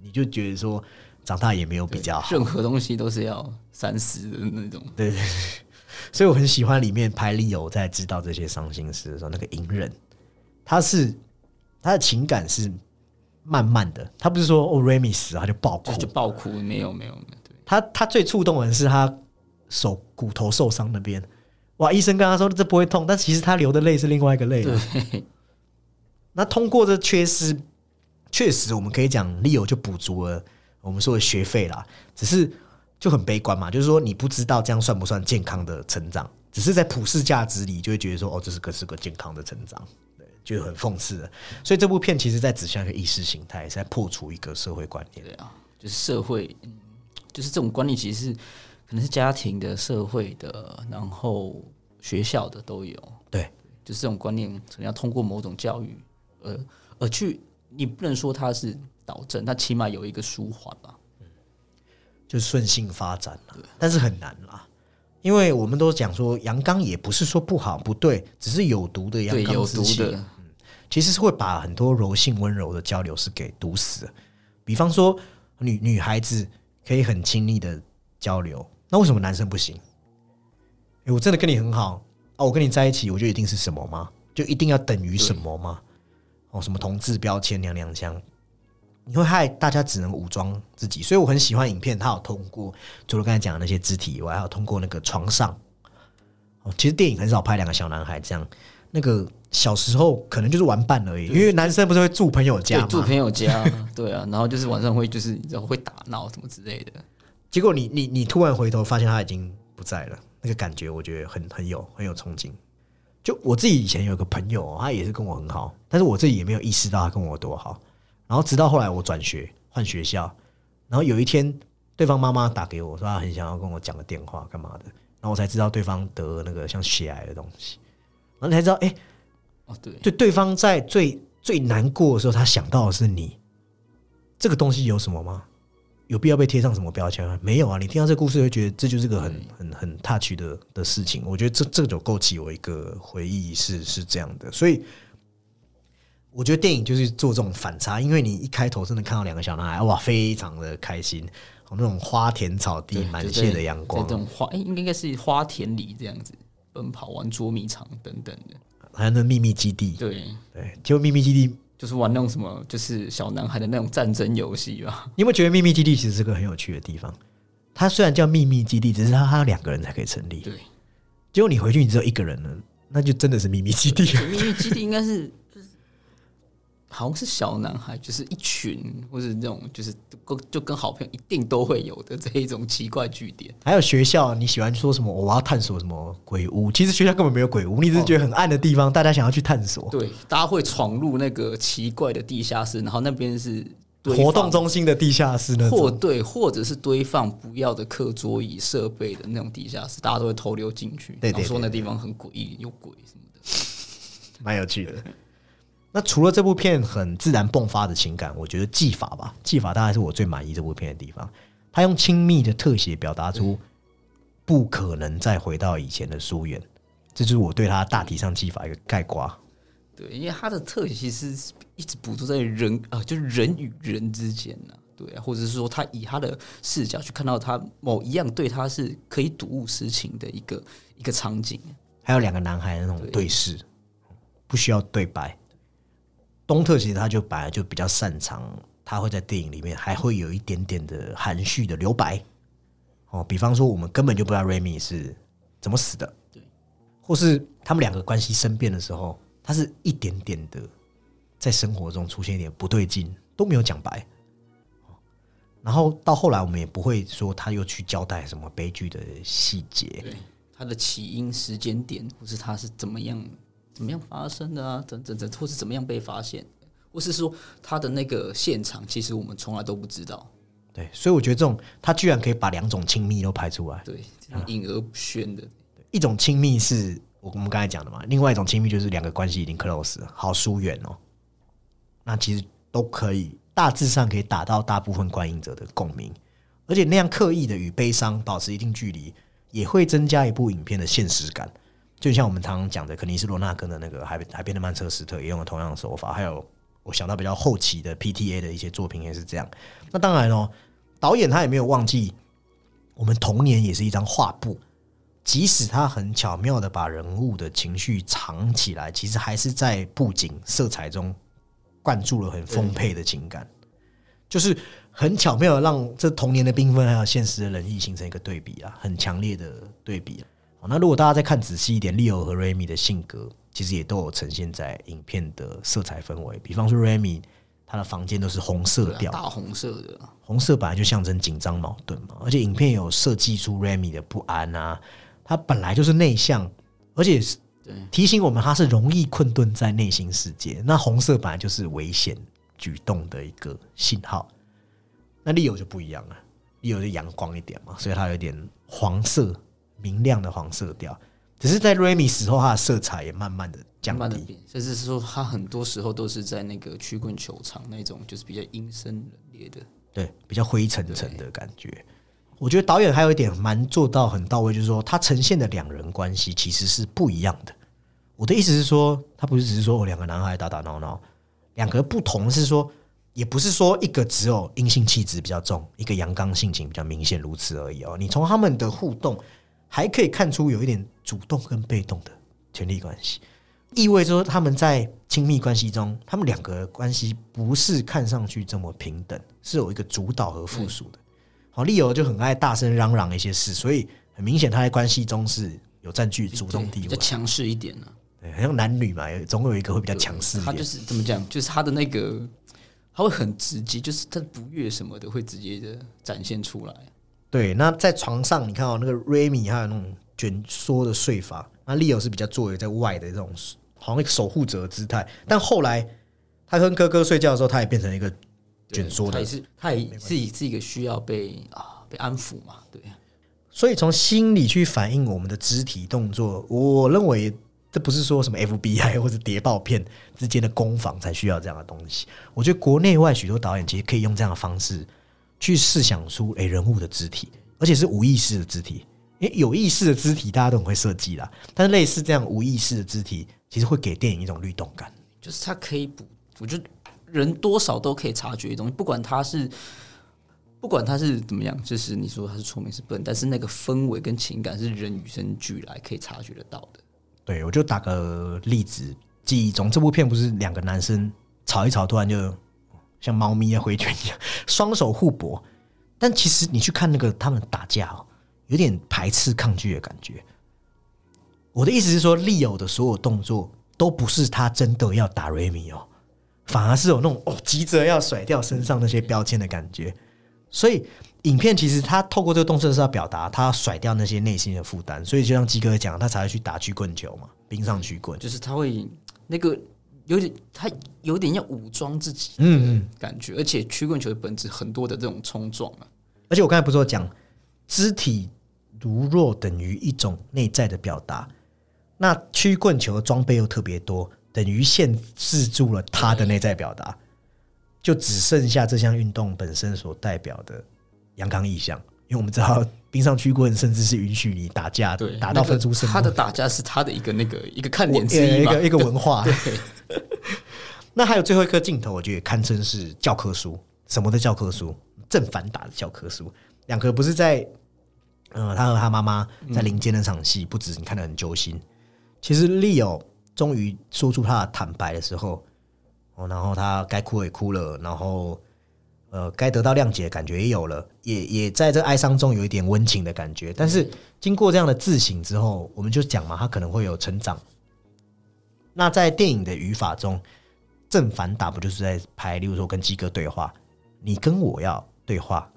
S1: 你就觉得说。长大也没有比较好，
S2: 任何东西都是要三思的那种。
S1: 对对对，所以我很喜欢里面拍利友在知道这些伤心事的时候，那个隐忍，他是他的情感是慢慢的，他不是说哦，Remy 死他就爆哭，
S2: 就爆哭，没有没有，对，
S1: 他他最触动人是他手骨头受伤那边，哇，医生跟他说这不会痛，但其实他流的泪是另外一个泪。
S2: 对，
S1: 那通过这缺失，确实我们可以讲利友就补足了。我们说的学费啦，只是就很悲观嘛，就是说你不知道这样算不算健康的成长，只是在普世价值里就会觉得说，哦，这是个是个健康的成长，对，就很讽刺的。所以这部片其实在指向一个意识形态，在破除一个社会观念。
S2: 对啊，就是社会，就是这种观念其实是可能是家庭的、社会的，然后学校的都有。
S1: 对，
S2: 就是这种观念可能要通过某种教育，呃，而去，你不能说它是。导正，它起码有一个舒缓吧，
S1: 就顺性发展了。但是很难啦，因为我们都讲说阳刚也不是说不好不对，只是有毒的阳刚之气，嗯，其实是会把很多柔性温柔的交流是给毒死。比方说女女孩子可以很亲密的交流，那为什么男生不行？我真的跟你很好哦，我跟你在一起，我就一定是什么吗？就一定要等于什么吗？哦，什么同志标签、娘娘腔，你会害大家只能武装自己。所以我很喜欢影片，它有通过除了刚才讲的那些肢体以外，还有通过那个床上。哦，其实电影很少拍两个小男孩这样，那个小时候可能就是玩伴而已，因为男生不是会住朋友家
S2: 住朋友家，对啊，然后就是晚上会就是然后会打闹什么之类的，
S1: 结果你你你突然回头发现他已经不在了，那个感觉我觉得很很有很有憧憬。就我自己以前有个朋友、哦，他也是跟我很好，但是我自己也没有意识到他跟我有多好。然后直到后来我转学换学校，然后有一天对方妈妈打给我说她很想要跟我讲个电话干嘛的，然后我才知道对方得那个像血癌的东西，然后你才知道哎、
S2: 哦，对，
S1: 就对方在最最难过的时候，他想到的是你。这个东西有什么吗？有必要被贴上什么标签吗？没有啊！你听到这个故事会觉得这就是个很很很 touch 的的事情。我觉得这这就勾起我一个回忆是是这样的，所以我觉得电影就是做这种反差，因为你一开头真的看到两个小男孩，哇，非常的开心，哦那种花田草地满
S2: 就
S1: 泻的阳光
S2: 在这，种花，哎、应该是花田里这样子奔跑、玩捉迷藏等等的，
S1: 还有那秘密基地，
S2: 对，
S1: 对，结果秘密基地
S2: 就是玩那种什么，就是小男孩的那种战争游戏吧。
S1: 你有没有觉得秘密基地其实是个很有趣的地方？它虽然叫秘密基地，只是它它有两个人才可以成立。
S2: 对，
S1: 结果你回去你只有一个人了，那就真的是秘密基地了。
S2: 秘密基地应该是好像是小男孩，就是一群或者那种就是跟就跟好朋友一定都会有的这一种奇怪据点。
S1: 还有学校，你喜欢说什么？我要探索什么鬼屋？其实学校根本没有鬼屋，你只是觉得很暗的地方，大家想要去探索。
S2: 对，大家会闯入那个奇怪的地下室，然后那边是
S1: 活动中心的地下室呢，
S2: 或对，或者是堆放不要的课桌椅设备的那种地下室，大家都会偷溜进去，
S1: 对对
S2: 然后说那地方很诡异，有鬼什么的。
S1: 蛮有趣的。那除了这部片很自然迸发的情感，我觉得技法吧，技法大概是我最满意这部片的地方。他用亲密的特写表达出不可能再回到以前的疏远，这就是我对他大体上技法一个概括。
S2: 对，因为他的特写其实是一直捕捉在人啊、就是人与人之间呢、对啊，或者是说他以他的视角去看到他某一样对他是可以睹物思情的一个一个场景。
S1: 还有两个男孩的那种对视，不需要对白。东特其实他就本来就比较擅长，他会在电影里面还会有一点点的含蓄的留白。哦，比方说我们根本就不知道 Remy 是怎么死的，
S2: 对，
S1: 或是他们两个关系生变的时候，他是一点点的在生活中出现一点不对劲，都没有讲白。哦然后到后来，我们也不会说他又去交代什么悲剧的细节，
S2: 对，他的起因时间点，或是他是怎么样怎么样发生的啊，等等等，或是怎么样被发现，或是说他的那个现场，其实我们从来都不知道。
S1: 对，所以我觉得这种他居然可以把两种亲密都拍出来，
S2: 对，隐而不宣的。
S1: 一种亲密是我我们刚才讲的嘛，另外一种亲密就是两个关系已经 close，好疏远哦。那其实都可以大致上可以达到大部分观影者的共鸣，而且那样刻意的与悲伤保持一定距离，也会增加一部影片的现实感。就像我们常常讲的，肯尼斯罗纳根的那个海海边的曼彻斯特也用了同样的手法，还有我想到比较后期的 PTA 的一些作品也是这样。那当然哦，导演他也没有忘记，我们童年也是一张画布，即使他很巧妙的把人物的情绪藏起来，其实还是在布景色彩中灌注了很丰沛的情感，就是很巧妙的让这童年的缤纷还有现实的冷意形成一个对比啊，很强烈的对比。好，那如果大家再看仔细一点，Leo 和 Remy 的性格其实也都有呈现在影片的色彩氛围，比方说 Remy 他的房间都是红色调，
S2: 大红色的，
S1: 红色本来就象征紧张矛盾嘛，而且影片有设计出 Remy 的不安啊，他本来就是内向，而且是提醒我们他是容易困顿在内心世界。那红色本来就是危险举动的一个信号，那 Leo 就不一样了，Leo 就阳光一点嘛，所以它有点黄色明亮的黄色调。只是在 Remy 死后，它的色彩也慢慢的降低。
S2: 甚至是说他很多时候都是在那个曲棍球场那种，就是比较阴森冷冽的。
S1: 对，比较灰沉沉的感觉。我觉得导演还有一点蛮做到很到位，就是说他呈现的两人关系其实是不一样的。我的意思是说，他不是只是说哦两个男孩打打闹闹，两个不同是说，也不是说一个只有阴性气质比较重，一个阳刚性情比较明显如此而已哦。你从他们的互动，还可以看出有一点主动跟被动的权力关系，意味着说他们在亲密关系中，他们两个关系不是看上去这么平等，是有一个主导和附属的。好，利友就很爱大声嚷嚷一些事，所以很明显他在关系中是有占据主动地位
S2: 比较，强势一点呢、
S1: 对，好像男女嘛，总有一个会比较强势一点
S2: 他就。是怎么讲，就是他的那个，他会很直接，就是他的不悦什么的会直接的展现出来。
S1: 对，那在床上，你看到、那个 Remy 还有那种卷缩的睡法，那 Leo 是比较作为在外的这种好像一个守护者的姿态，但后来他跟哥哥睡觉的时候，他也变成一个卷缩的
S2: 他也，是，他也是是一个需要被啊被安抚嘛，对，
S1: 所以从心理去反映我们的肢体动作，我认为这不是说什么 FBI 或者谍报片之间的攻防才需要这样的东西。我觉得国内外许多导演其实可以用这样的方式去试想出诶人物的肢体，而且是无意识的肢体。因为有意识的肢体大家都很会设计啦，但是类似这样无意识的肢体，其实会给电影一种律动感。
S2: 就是它可以补，我觉得人多少都可以察觉的东西，不管他是。不管他是怎么样，就是你说他是聪明是笨，但是那个氛围跟情感是人与生俱来可以察觉得到的。
S1: 对，我就打个例子，记忆中这部片不是两个男生吵一吵，突然就像猫咪啊挥拳一样，双手互搏。但其实你去看那个他们打架哦，有点排斥抗拒的感觉。我的意思是说，利友的所有动作都不是他真的要打瑞米哦，反而是有那种哦急着要甩掉身上那些标签的感觉。所以影片其实他透过这个动作是要表达他甩掉那些内心的负担，所以就像鸡哥讲，他才会去打曲棍球嘛，冰上曲棍。
S2: 就是他会那个有点，他有点要武装自己
S1: 嗯嗯，
S2: 感觉，而且曲棍球的本质很多的这种冲撞啊，
S1: 而且我刚才不是有讲，肢体如弱等于一种内在的表达，那曲棍球的装备又特别多，等于限制住了他的内在表达，就只剩下这项运动本身所代表的阳刚意象。因为我们知道冰上曲棍甚至是允许你打架
S2: 对，
S1: 打到分出胜负
S2: 他的打架是他的一个那个一个看
S1: 我
S2: 点之一嘛，
S1: 一个一个文化。
S2: 对，
S1: 那还有最后一颗镜头，我觉得也堪称是教科书。什么的教科书？正反打的教科书。两个不是在，呃，他和他妈妈在林间那场戏，不止你看得很揪心。其实 Leo 终于说出他的坦白的时候，哦，然后他该哭也哭了，然后呃，该得到谅解的感觉也有了，也也在这哀伤中有一点温情的感觉。但是经过这样的自省之后，我们就讲嘛，他可能会有成长。那在电影的语法中，正反打不就是在拍，例如说跟鸡哥对话，你跟我要对话，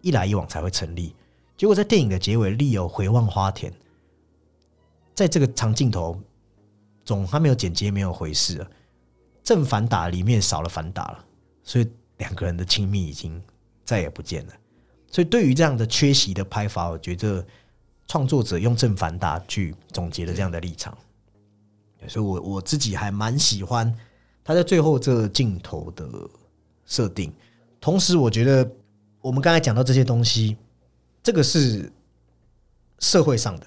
S1: 一来一往才会成立。结果在电影的结尾，利友回望花田，在这个长镜头中，他没有剪接，没有回事了，正反打里面少了反打了，所以两个人的亲密已经再也不见了。所以对于这样的缺席的拍法，我觉得创作者用正反打去总结了这样的立场。所以我我自己还蛮喜欢他在最后这镜头的设定。同时，我觉得我们刚才讲到这些东西，这个是社会上的。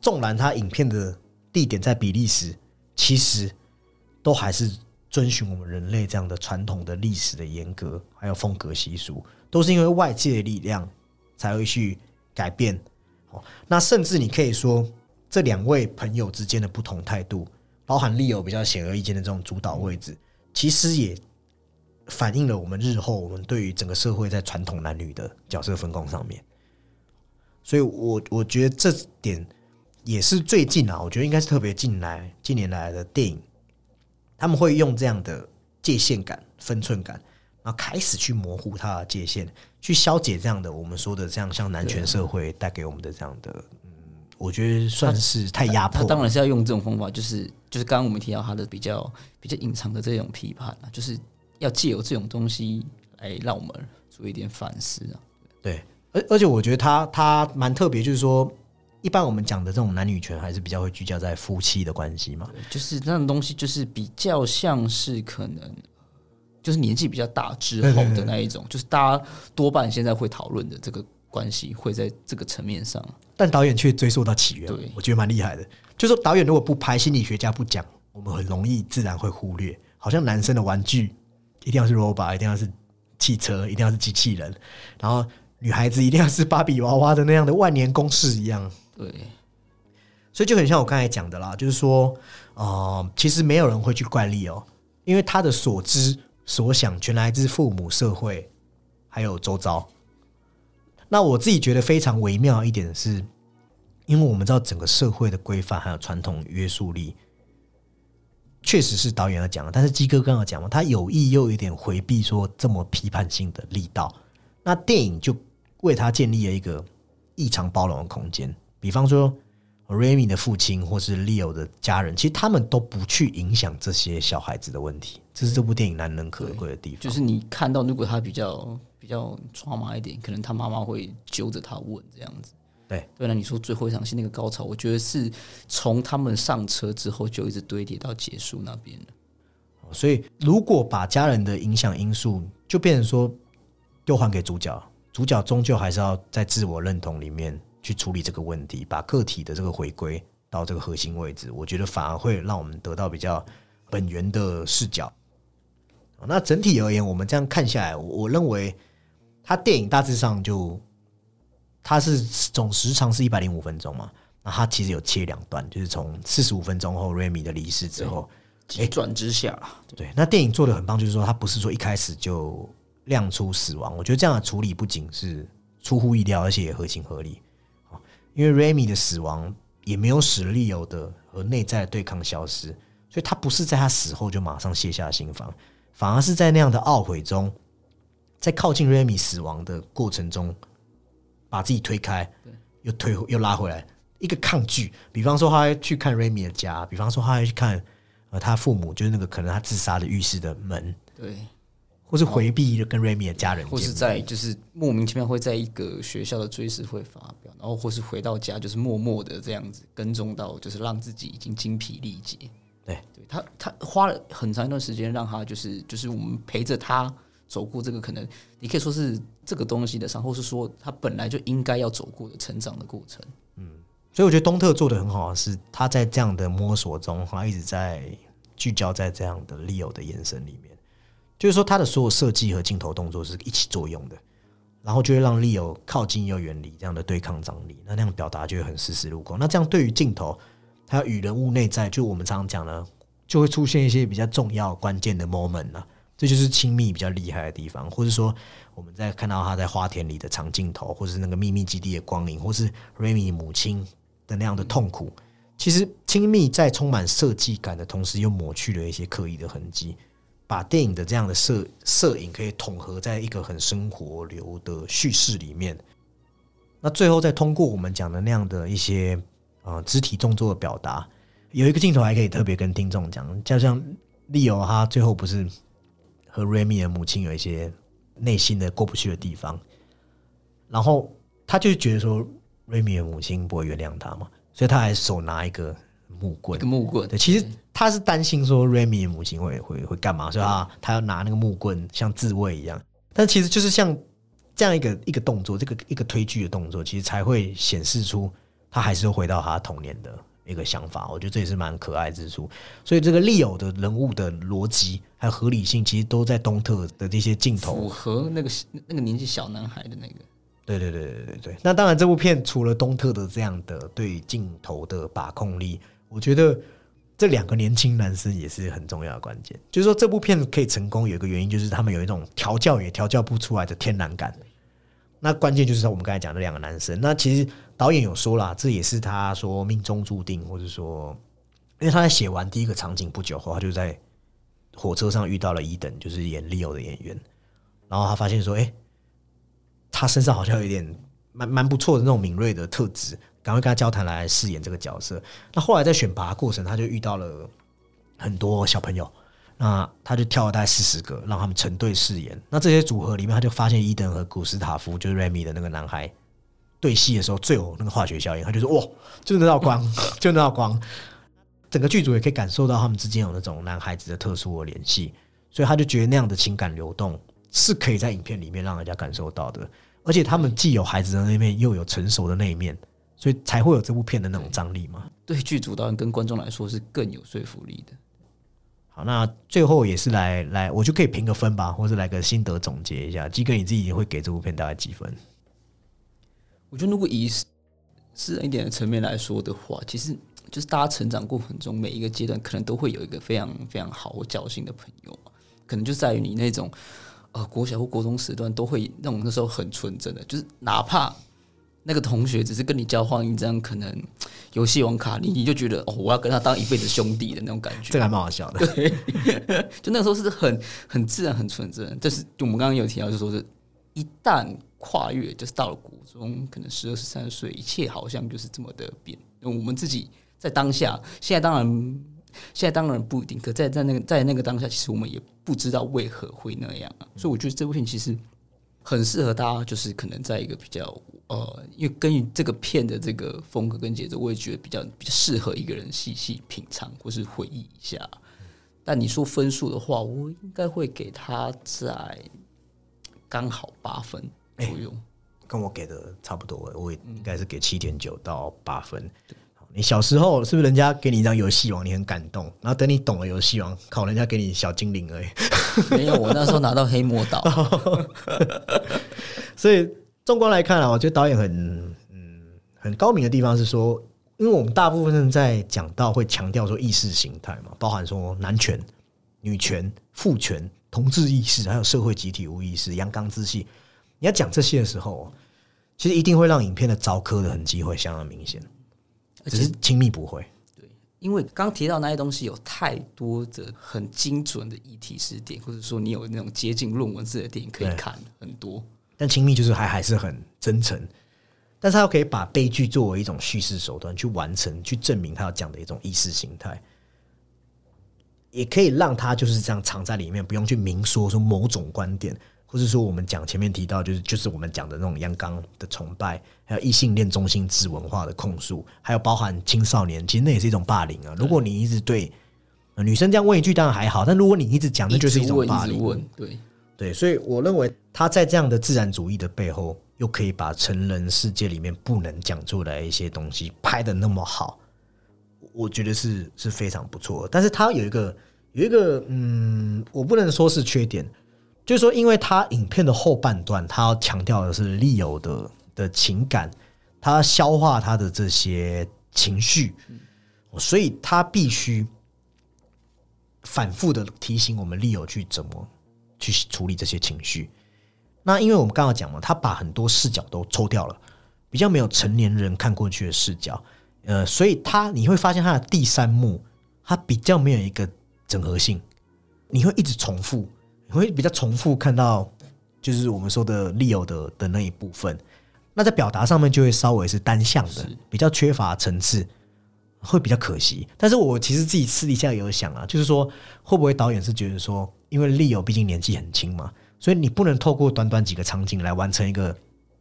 S1: 纵然他影片的地点在比利时，其实都还是遵循我们人类这样的传统的历史的严格，还有风格习俗，都是因为外界的力量才会去改变。哦，那甚至你可以说，这两位朋友之间的不同态度，包含利友比较显而易见的这种主导位置，其实也反映了我们日后我们对于整个社会在传统男女的角色分工上面。所以我我觉得这点也是最近啊，我觉得应该是特别近来近年来的电影，他们会用这样的界限感、分寸感，然后开始去模糊它的界限，去消解这样的我们说的这样像男权社会带给我们的这样的，嗯，我觉得算是太压迫了。
S2: 他当然是要用这种方法，就是就是刚刚我们提到他的比较比较隐藏的这种批判啊，就是要借由这种东西来让我们做一点反思啊。
S1: 对，而而且我觉得他他蛮特别，就是说，一般我们讲的这种男女权还是比较会聚焦在夫妻的关系嘛。
S2: 就是那种东西，就是比较像是可能，就是年纪比较大之后的那一种，就是大家多半现在会讨论的这个关系，会在这个层面上。
S1: 但导演却追溯到起源
S2: 对，
S1: 我觉得蛮厉害的。就是说导演如果不拍，心理学家不讲，我们很容易自然会忽略，好像男生的玩具一定要是 robot，一定要是汽车，一定要是机器人，然后女孩子一定要是芭比娃娃的那样的万年公式一样。
S2: 对，
S1: 所以就很像我刚才讲的啦，就是说，呃，其实没有人会去怪力哦，因为他的所知所想全来自父母、社会还有周遭。那我自己觉得非常微妙一点是，因为我们知道整个社会的规范还有传统约束力，确实是导演要讲的，但是鸡哥刚刚讲嘛，他有意又有点回避说这么批判性的力道，那电影就为他建立了一个异常包容的空间，比方说。Remy 的父亲或是 Leo 的家人，其实他们都不去影响这些小孩子的问题，这是这部电影难能可贵的地方。
S2: 就是你看到，如果他比较比较抓马一点，可能他妈妈会揪着他问这样子。
S1: 对
S2: 对了，你说最后一场戏那个高潮，我觉得是从他们上车之后就一直堆叠到结束那边了。
S1: 所以，如果把家人的影响因素，就变成说又还给主角，主角终究还是要在自我认同里面。去处理这个问题，把个体的这个回归到这个核心位置，我觉得反而会让我们得到比较本源的视角。那整体而言，我们这样看下来，我认为它电影大致上就它是总时长是一百零五分钟嘛，那它其实有切两段，就是从四十五分钟后瑞米的离世之后
S2: 急转直下，
S1: 对，那电影做的很棒，就是说它不是说一开始就亮出死亡，我觉得这样的处理不仅是出乎意料，而且也合情合理。因为 Remy 的死亡也没有使 Leo 的和内在的对抗消失，所以他不是在他死后就马上卸下心防，反而是在那样的懊悔中，在靠近 Remy 死亡的过程中，把自己推开，又推又拉回来，一个抗拒。比方说，他去看 Remy 的家，比方说，他去看呃他父母，就是那个可能他自杀的浴室的门，
S2: 对。
S1: 或是回避跟 Remy 的家人，
S2: 或是在就是莫名其妙会在一个学校的追思会发表，然后或是回到家就是默默的这样子跟踪到，就是让自己已经精疲力竭。
S1: 对，
S2: 对他他花了很长一段时间让他就是就是我们陪着他走过这个可能你可以说是这个东西的伤，或是说他本来就应该要走过的成长的过程。
S1: 嗯，所以我觉得东特做的很好，是他在这样的摸索中，他一直在聚焦在这样的 Leo 的眼神里面。就是说，他的所有设计和镜头动作是一起作用的，然后就会让 Leo 靠近又远离这样的对抗张力，那那样表达就会很丝丝入扣。那这样对于镜头，它与人物内在，就我们常常讲呢，就会出现一些比较重要关键的 moment 呢，这就是亲密比较厉害的地方，或者说我们在看到他在花田里的长镜头，或是那个秘密基地的光影，或是 Remy 母亲的那样的痛苦，其实亲密在充满设计感的同时，又抹去了一些刻意的痕迹。把电影的这样的摄摄影可以统合在一个很生活流的叙事里面，那最后再通过我们讲的那样的一些呃肢体动作的表达，有一个镜头还可以特别跟听众讲，就像利友他最后不是和瑞米的母亲有一些内心的过不去的地方，然后他就觉得说瑞米的母亲不会原谅他嘛，所以他还手拿一个。木棍，
S2: 一个木棍。
S1: 对，其实他是担心说 Remy 的母亲会会会干嘛，所以他他要拿那个木棍像自卫一样。但其实就是像这样一个一个动作，这个一个推剧的动作，其实才会显示出他还是回到他童年的一个想法。我觉得这也是蛮可爱之处。所以这个利友的人物的逻辑还有合理性，其实都在东特的这些镜头
S2: 符合那个那个年纪小男孩的那个。
S1: 对对对对对对。那当然，这部片除了东特的这样的对镜头的把控力。我觉得这两个年轻男生也是很重要的关键。就是说，这部片可以成功，有一个原因就是他们有一种调教也调教不出来的天然感。那关键就是我们刚才讲的两个男生。那其实导演有说了，这也是他说命中注定，或者说，因为他在写完第一个场景不久后，他就在火车上遇到了伊登，就是演 Leo 的演员。然后他发现说，哎，他身上好像有点蛮蛮不错的那种敏锐的特质。赶快跟他交谈来饰演这个角色。那后来在选拔过程，他就遇到了很多小朋友，那他就挑了大概四十个，让他们成对饰演。那这些组合里面，他就发现伊登和古斯塔夫，就是 Remy 的那个男孩，对戏的时候最有那个化学效应。他就说：“哇，就那道光，就那道光。”整个剧组也可以感受到他们之间有那种男孩子的特殊的联系，所以他就觉得那样的情感流动是可以在影片里面让人家感受到的。而且他们既有孩子的那一面，又有成熟的那一面。所以才会有这部片的那种张力嘛？
S2: 对剧组导演跟观众来说是更有说服力的。
S1: 好，那最后也是来来，我就可以评个分吧，或者来个心得总结一下。基哥你自己会给这部片大概几分？
S2: 我觉得如果以私人一点的层面来说的话，其实就是大家成长过程中每一个阶段，可能都会有一个非常非常好或侥幸的朋友，可能就在于你那种呃国小或国中时段都会那种那时候很纯真的，就是哪怕那个同学只是跟你交换一张可能游戏王卡，你你就觉得哦，我要跟他当一辈子兄弟的那种感觉
S1: 这。个还蛮好笑的。
S2: 对 就那个时候是很很自然、很纯真。但是就我们刚刚有提到，就说是一旦跨越，就是到了国中，可能十二、十三岁，一切好像就是这么的变。我们自己在当下，现在当然现在当然不一定，可在在那个在那个当下，其实我们也不知道为何会那样啊。所以我觉得这部片其实很适合大家，就是可能在一个比较呃，因为根据这个片的这个风格跟节奏，我也觉得比较比较适合一个人细细品尝或是回忆一下。但你说分数的话，我应该会给他在刚好八分左右。
S1: 跟我给的差不多，我也应该是给七点九到八分。好你小时候是不是人家给你一张游戏王，你很感动？然后等你懂了游戏王，靠，人家给你小精灵而已。
S2: 没有，我那时候拿到黑魔导，
S1: 所以纵观来看啊，我觉得导演很嗯很高明的地方是说，因为我们大部分人在讲到会强调说意识形态嘛，包含说男权、女权、父权、同志意识，还有社会集体无意识、阳刚之气。你要讲这些的时候，其实一定会让影片的凿科的痕迹会相当明显，只是亲密不会。
S2: 对因为刚提到那些东西有太多的很精准的议题视点，或者说你有那种接近论文式的电影可以看很多。
S1: 但亲密就是还还是很真诚，但是他又可以把悲剧作为一种叙事手段去完成，去证明他要讲的一种意识形态，也可以让他就是这样藏在里面，不用去明说说某种观点，或是说我们讲前面提到就是就是我们讲的那种阳刚的崇拜，还有异性恋中心制文化的控诉，还有包含青少年，其实那也是一种霸凌啊。如果你一直对、呃女生这样问一句当然还好，但如果你一直讲，那就是一种霸凌。
S2: 对，
S1: 对，所以我认为他在这样的自然主义的背后，又可以把成人世界里面不能讲出来的一些东西拍的那么好，我觉得是是非常不错的。但是他有一个有一个嗯，我不能说是缺点，就是说，因为他影片的后半段，他要强调的是利友的的情感，他消化他的这些情绪，所以他必须反复的提醒我们利友去怎么去处理这些情绪。那因为我们刚刚讲嘛，他把很多视角都抽掉了，比较没有成年人看过去的视角，呃，所以他你会发现他的第三幕，他比较没有一个整合性，你会一直重复，你会比较重复看到，就是我们说的 Leo 的的那一部分。那在表达上面就会稍微是单向的，比较缺乏层次，会比较可惜。但是我其实自己私底下也有想啊，就是说会不会导演是觉得说，因为 Leo 毕竟年纪很轻嘛，所以你不能透过短短几个场景来完成一个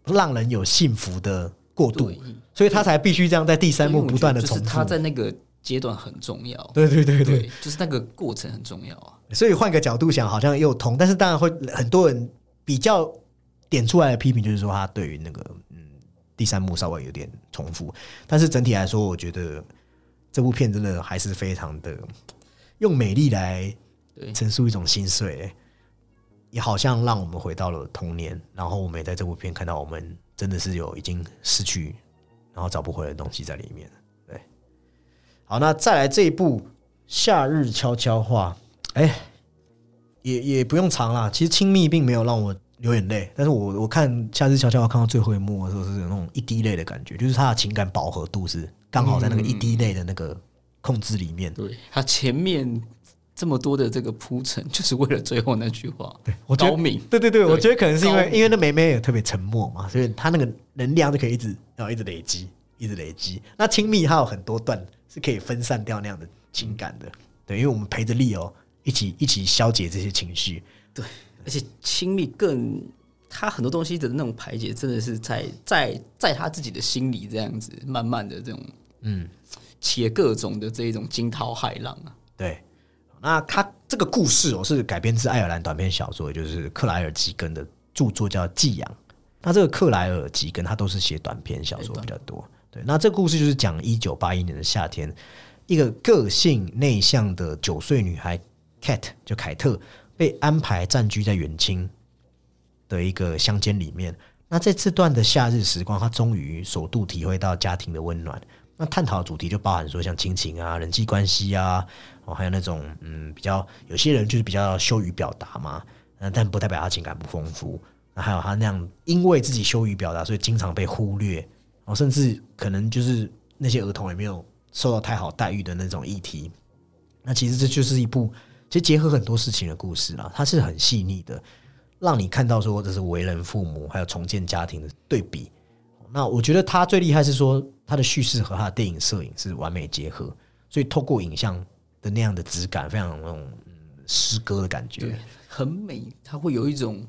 S1: 让人有幸福的过渡，所以他才必须这样在第三幕不断的重复。
S2: 他在那个阶段很重要，
S1: 对对对对，
S2: 对，就是那个过程很重要啊。
S1: 所以换个角度想，好像又通，但是当然会很多人比较点出来的批评，就是说他对于那个嗯第三幕稍微有点重复，但是整体来说，我觉得这部片真的还是非常的用美丽来
S2: 对
S1: 陈述一种心碎，也好像让我们回到了童年，然后我们也在这部片看到我们真的是有已经失去，然后找不回来的东西在里面。对，好，那再来这一部《夏日悄悄话》，哎，也也不用长啦。其实亲密并没有让我流眼泪，但是我我看《夏日悄悄话》看到最后一幕的时候，是有那种一滴泪的感觉，就是他的情感饱和度是刚好在那个一滴泪的那个控制里面。
S2: 对他前面这么多的这个铺陈，就是为了最后那句话。对
S1: 我觉得
S2: 高明，
S1: 对对对，
S2: 对
S1: 我觉得可能是因为因为那梅梅也特别沉默嘛，所以她那个能量就可以一直然后一直累积，一直累积。那亲密还有很多段是可以分散掉那样的情感的，对，因为我们陪着利哦一起一起消解这些情绪。
S2: 对而且亲密更，他很多东西的那种排解，真的是在在在他自己的心里这样子，慢慢的这种
S1: 嗯，
S2: 且各种的这一种惊涛骇浪啊。
S1: 对。那他这个故事哦是改编自爱尔兰短篇小说，也就是克莱尔吉根的著作叫《寄养》。那这个克莱尔吉根他都是写短篇小说比较多。对，那这故事就是讲一九八一年的夏天，一个个性内向的九岁女孩 Cat 就凯特被安排暂居在远亲的一个乡间里面。那在这段的夏日时光，她终于首度体会到家庭的温暖。那探讨的主题就包含说，像亲情啊、人际关系啊，哦，还有那种嗯，比较有些人就是比较羞于表达嘛，嗯，但不代表他情感不丰富。那还有他那样因为自己羞于表达，所以经常被忽略，哦，甚至可能就是那些儿童也没有受到太好待遇的那种议题。那其实这就是一部其实结合很多事情的故事啦，它是很细腻的，让你看到说这是为人父母还有重建家庭的对比。那我觉得他最厉害是说。它的叙事和它的电影摄影是完美结合，所以透过影像的那样的质感，非常那种诗歌的感觉，对
S2: 很美。它会有一种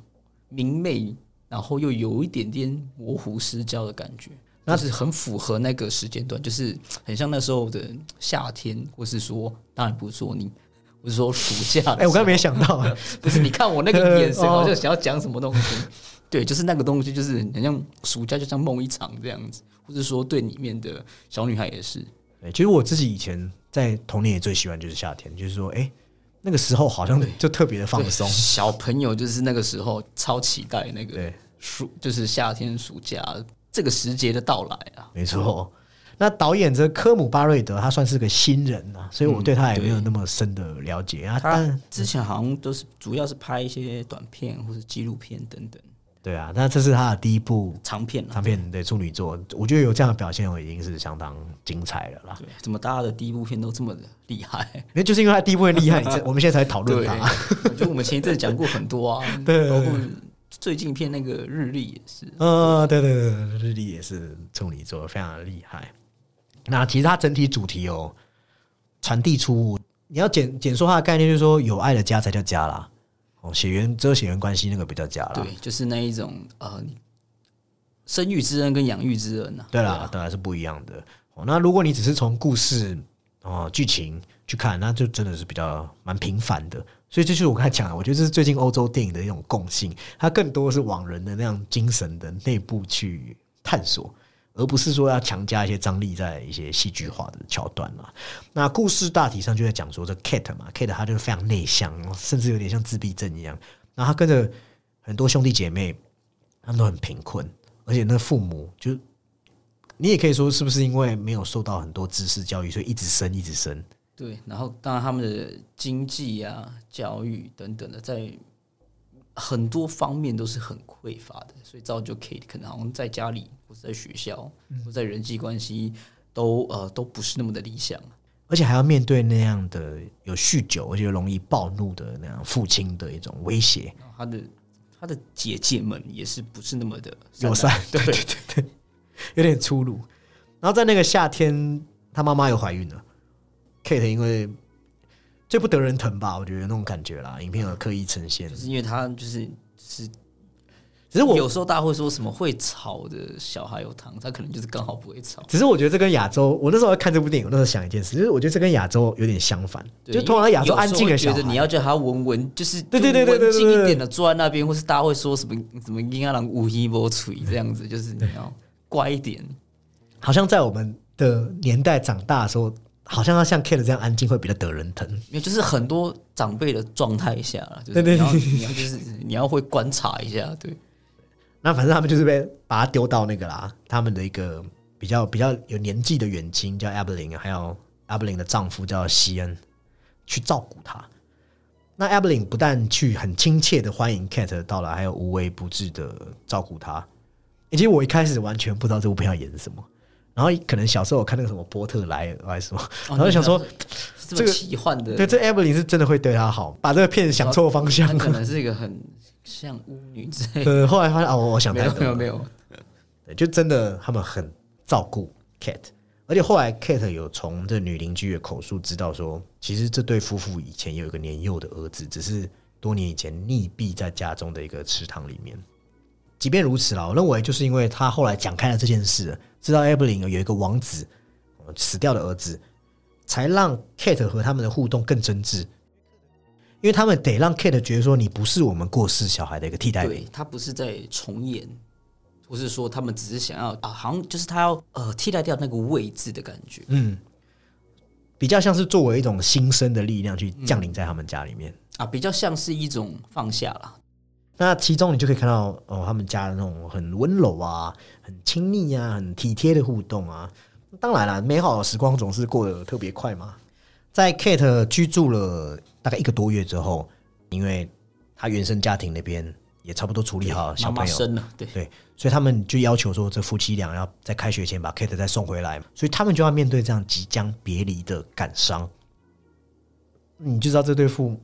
S2: 明媚，然后又有一点点模糊失焦的感觉，那是很符合那个时间段，就是很像那时候的夏天，或是说，当然不是说你，我是说暑假。
S1: 哎，我刚才没想到，
S2: 不是你看我那个眼神，我就想要讲什么东西。对，就是那个东西，就是很像暑假，就像梦一场这样子。或者说，对里面的小女孩也是。
S1: 对，其实我自己以前在童年也最喜欢就是夏天，就是说，哎，那个时候好像就特别的放松。
S2: 小朋友就是那个时候超期待那个暑，就是夏天暑假这个时节的到来啊。
S1: 没错。那导演这科姆巴瑞德，他算是个新人啊，所以我对他也没有那么深的了解啊。
S2: 他之前好像都是主要是拍一些短片或者纪录片等等。
S1: 对啊，那这是他的第一部
S2: 长片，
S1: 长片对处女作，我觉得有这样的表现，我已经是相当精彩了啦。
S2: 对，怎么大家的第一部片都这么的厉害？
S1: 那就是因为他第一部片厉害，我们现在才讨论他。
S2: 就我们前一阵讲过很多啊，
S1: 对，
S2: 包括最近片那个日历也是，
S1: 呃，对对对，日历也是处女座，非常的厉害。那其实它整体主题哦，传递出你要简简说它的概念，就是说有爱的家才叫家啦。哦血缘只有血缘关系那个比较家啦，
S2: 对，就是那一种呃，生育之恩跟养育之恩呐，
S1: 对啦，当然是不一样的。哦，那如果你只是从故事哦剧情去看，那就真的是比较蛮平凡的。所以这就是我刚才讲的，我觉得这是最近欧洲电影的一种共性，它更多是往人的那样精神的内部去探索。而不是说要强加一些张力在一些戏剧化的桥段嘛？那故事大体上就在讲说这 Kate 嘛，Kate 他就非常内向，甚至有点像自闭症一样。然后他跟着很多兄弟姐妹，他们都很贫困，而且那父母就你也可以说是不是因为没有受到很多知识教育，所以一直生一直生。
S2: 对，然后当然他们的经济啊、教育等等的，在很多方面都是很匮乏的，所以造就 Kate 可能好像在家里。或是在学校，或在人际关系，都呃都不是那么的理想，
S1: 而且还要面对那样的有酗酒而且容易暴怒的那样父亲的一种威胁。
S2: 他的他的姐姐们也是不是那么的
S1: 友善，对对对对，有点粗鲁。然后在那个夏天，他妈妈又怀孕了，Kate 因为最不得人疼吧，我觉得那种感觉啦，影片有刻意呈现，
S2: 就是因为他就是是。
S1: 只是我
S2: 有时候大家会说什么会吵的小孩有糖，他可能就是刚好不会吵。
S1: 只是我觉得这跟亚洲，我那时候看这部电影，我那时候想一件事，就是我觉得这跟亚洲有点相反。就通常亚洲安静的小孩，
S2: 你要叫他文文，就是
S1: 对对对对
S2: 文静一点的坐在那边，或是大家会说什么什么婴儿郎无一波锤这样子，就是你要乖一点。
S1: 好像在我们的年代长大的时候，好像要像 Kate 这样安静会比较得人疼。
S2: 因为就是很多长辈的状态下了，对对对，你要就是你要会观察一下，对。
S1: 那反正他们就是被把他丢到那个啦，他们的一个比较比较有年纪的远亲叫 Abelin，还有 Abelin 的丈夫叫西恩去照顾他。那 Abelin 不但去很亲切的欢迎 Kate 到来，还有无微不至的照顾他。以及我一开始完全不知道这部片要演什么，然后可能小时候我看那个什么波特莱尔还是什么，然后想说
S2: 这个奇幻的，
S1: 对，这 Evelyn 是真的会对他好，把这个片想错方向，
S2: 可能是一个很。像巫女之类，呃，
S1: 后来发现哦，我想
S2: 太多没有没有，
S1: 对，就真的他们很照顾 Kate，而且后来 Kate 有从这女邻居的口述知道说，其实这对夫妇以前有一个年幼的儿子，只是多年以前溺毙在家中的一个池塘里面。即便如此啦，我认为就是因为他后来讲开了这件事，知道 Evelyn 有一个王子死掉的儿子，才让 Kate 和他们的互动更真挚。因为他们得让 Kate 觉得说你不是我们过世小孩的一个替代品，
S2: 他不是在重演，不是说他们只是想要啊，好像就是他要呃替代掉那个位置的感觉，
S1: 嗯，比较像是作为一种新生的力量去降临在他们家里面。
S2: 啊，比较像是一种放下了。
S1: 那其中你就可以看到哦，他们家的那种很温柔啊、很亲密啊、很体贴的互动啊。当然了，美好的时光总是过得特别快嘛。在 Kate 居住了大概一个多月之后，因为他原生家庭那边也差不多处理好小朋友，
S2: 妈妈生了，对，
S1: 对，所以他们就要求说，这夫妻俩要在开学前把 Kate 再送回来，所以他们就要面对这样即将别离的感伤。你就知道这对父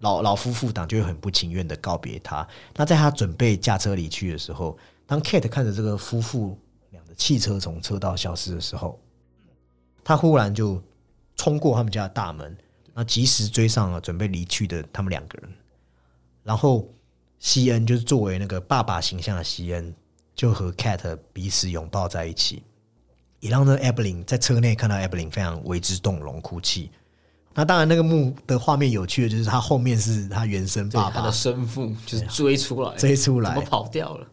S1: 老老夫妇档就会很不情愿的告别他。那在他准备驾车离去的时候，当 Kate 看着这个夫妇俩的汽车从车道消失的时候，他忽然就冲过他们家的大门，那及时追上了准备离去的他们两个人，然后。西恩就是作为那个爸爸形象的西恩，就和 Cat 彼此拥抱在一起，也让那 Evelyn 在车内看到 Evelyn 非常为之动容，哭泣。那当然，那个幕的画面有趣的就是他后面是他原生爸爸
S2: 的生父，就是追出来，
S1: 追出来，
S2: 怎么跑掉了？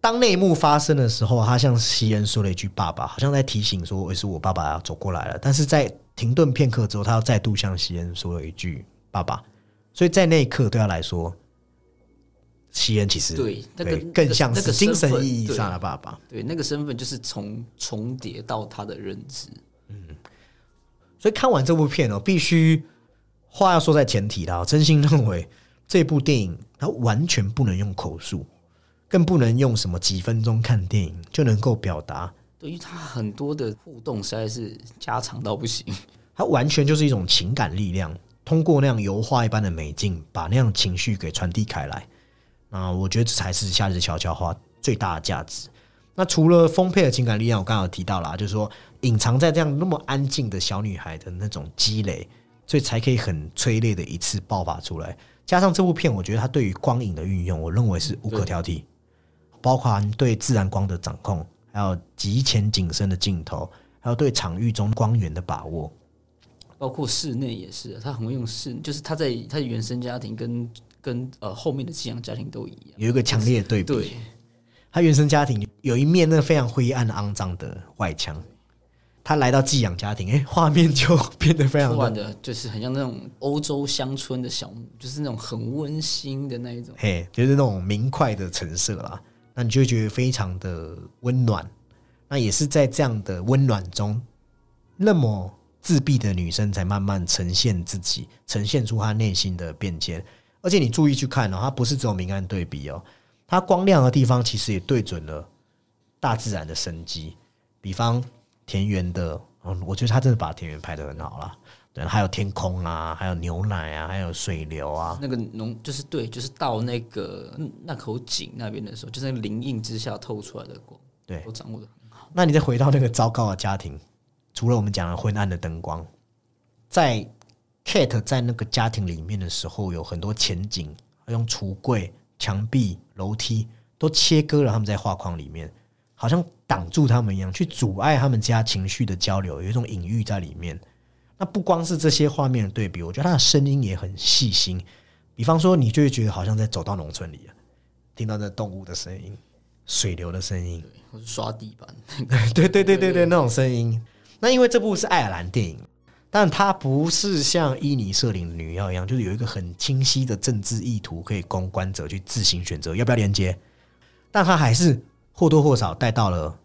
S1: 当那一幕发生的时候，他向西恩说了一句“爸爸”，好像在提醒说：“也是我爸爸要走过来了。”但是在停顿片刻之后，他又再度向西恩说了一句“爸爸”。所以在那一刻，对他来说。西恩其实
S2: 对那个
S1: 更像是精神意义上的爸爸，
S2: 对那个身份就是从重叠到他的认知。
S1: 嗯，所以看完这部片哦，必须话要说在前提啦，真心认为这部电影它完全不能用口述，更不能用什么几分钟看电影就能够表达。
S2: 对于它很多的互动实在是加长到不行，
S1: 它完全就是一种情感力量，通过那样油画一般的美境，把那样情绪给传递开来。啊，我觉得这才是夏日悄悄话最大的价值。那除了丰沛的情感力量，我刚刚有提到了，就是说隐藏在这样那么安静的小女孩的那种积累，所以才可以很催泪的一次爆发出来。加上这部片，我觉得它对于光影的运用，我认为是无可挑剔，包括对自然光的掌控，还有极浅景深的镜头，还有对场域中光源的把握，
S2: 包括室内也是，他很会用室，就是他在他的原生家庭跟。跟呃后面的寄养家庭都一样，
S1: 有一个强烈的对比。
S2: 对，
S1: 他原生家庭有一面那非常灰暗、肮脏的外墙，他来到寄养家庭，哎，画面就变得非常
S2: 的，就是很像那种欧洲乡村的小木，就是那种很温馨的那一种，
S1: 嘿，就是那种明快的橙色啦，那你就会觉得非常的温暖。那也是在这样的温暖中，那么自闭的女生才慢慢呈现自己，呈现出她内心的变迁。而且你注意去看哦，它不是只有明暗对比哦，它光亮的地方其实也对准了大自然的生机，比方田园的，嗯，我觉得他真的把田园拍的很好了。对，还有天空啊，还有牛奶啊，还有水流啊，
S2: 那个农就是对，就是到那个那口井那边的时候，就是那林荫之下透出来的光，
S1: 对，
S2: 都掌握的很好。
S1: 那你再回到那个糟糕的家庭，除了我们讲的昏暗的灯光，在。Kate 在那个家庭里面的时候，有很多前景，用橱柜、墙壁、楼梯都切割了他们在画框里面，好像挡住他们一样，去阻碍他们家情绪的交流，有一种隐喻在里面。那不光是这些画面的对比，我觉得他的声音也很细心。比方说，你就会觉得好像在走到农村里，听到那动物的声音、水流的声音，
S2: 或是刷地板，
S1: 对对对对对，那种声音。那因为这部是爱尔兰电影。但它不是像伊尼舍林女妖一样，就是有一个很清晰的政治意图，可以供观者去自行选择要不要连接。但它还是或多或少带到了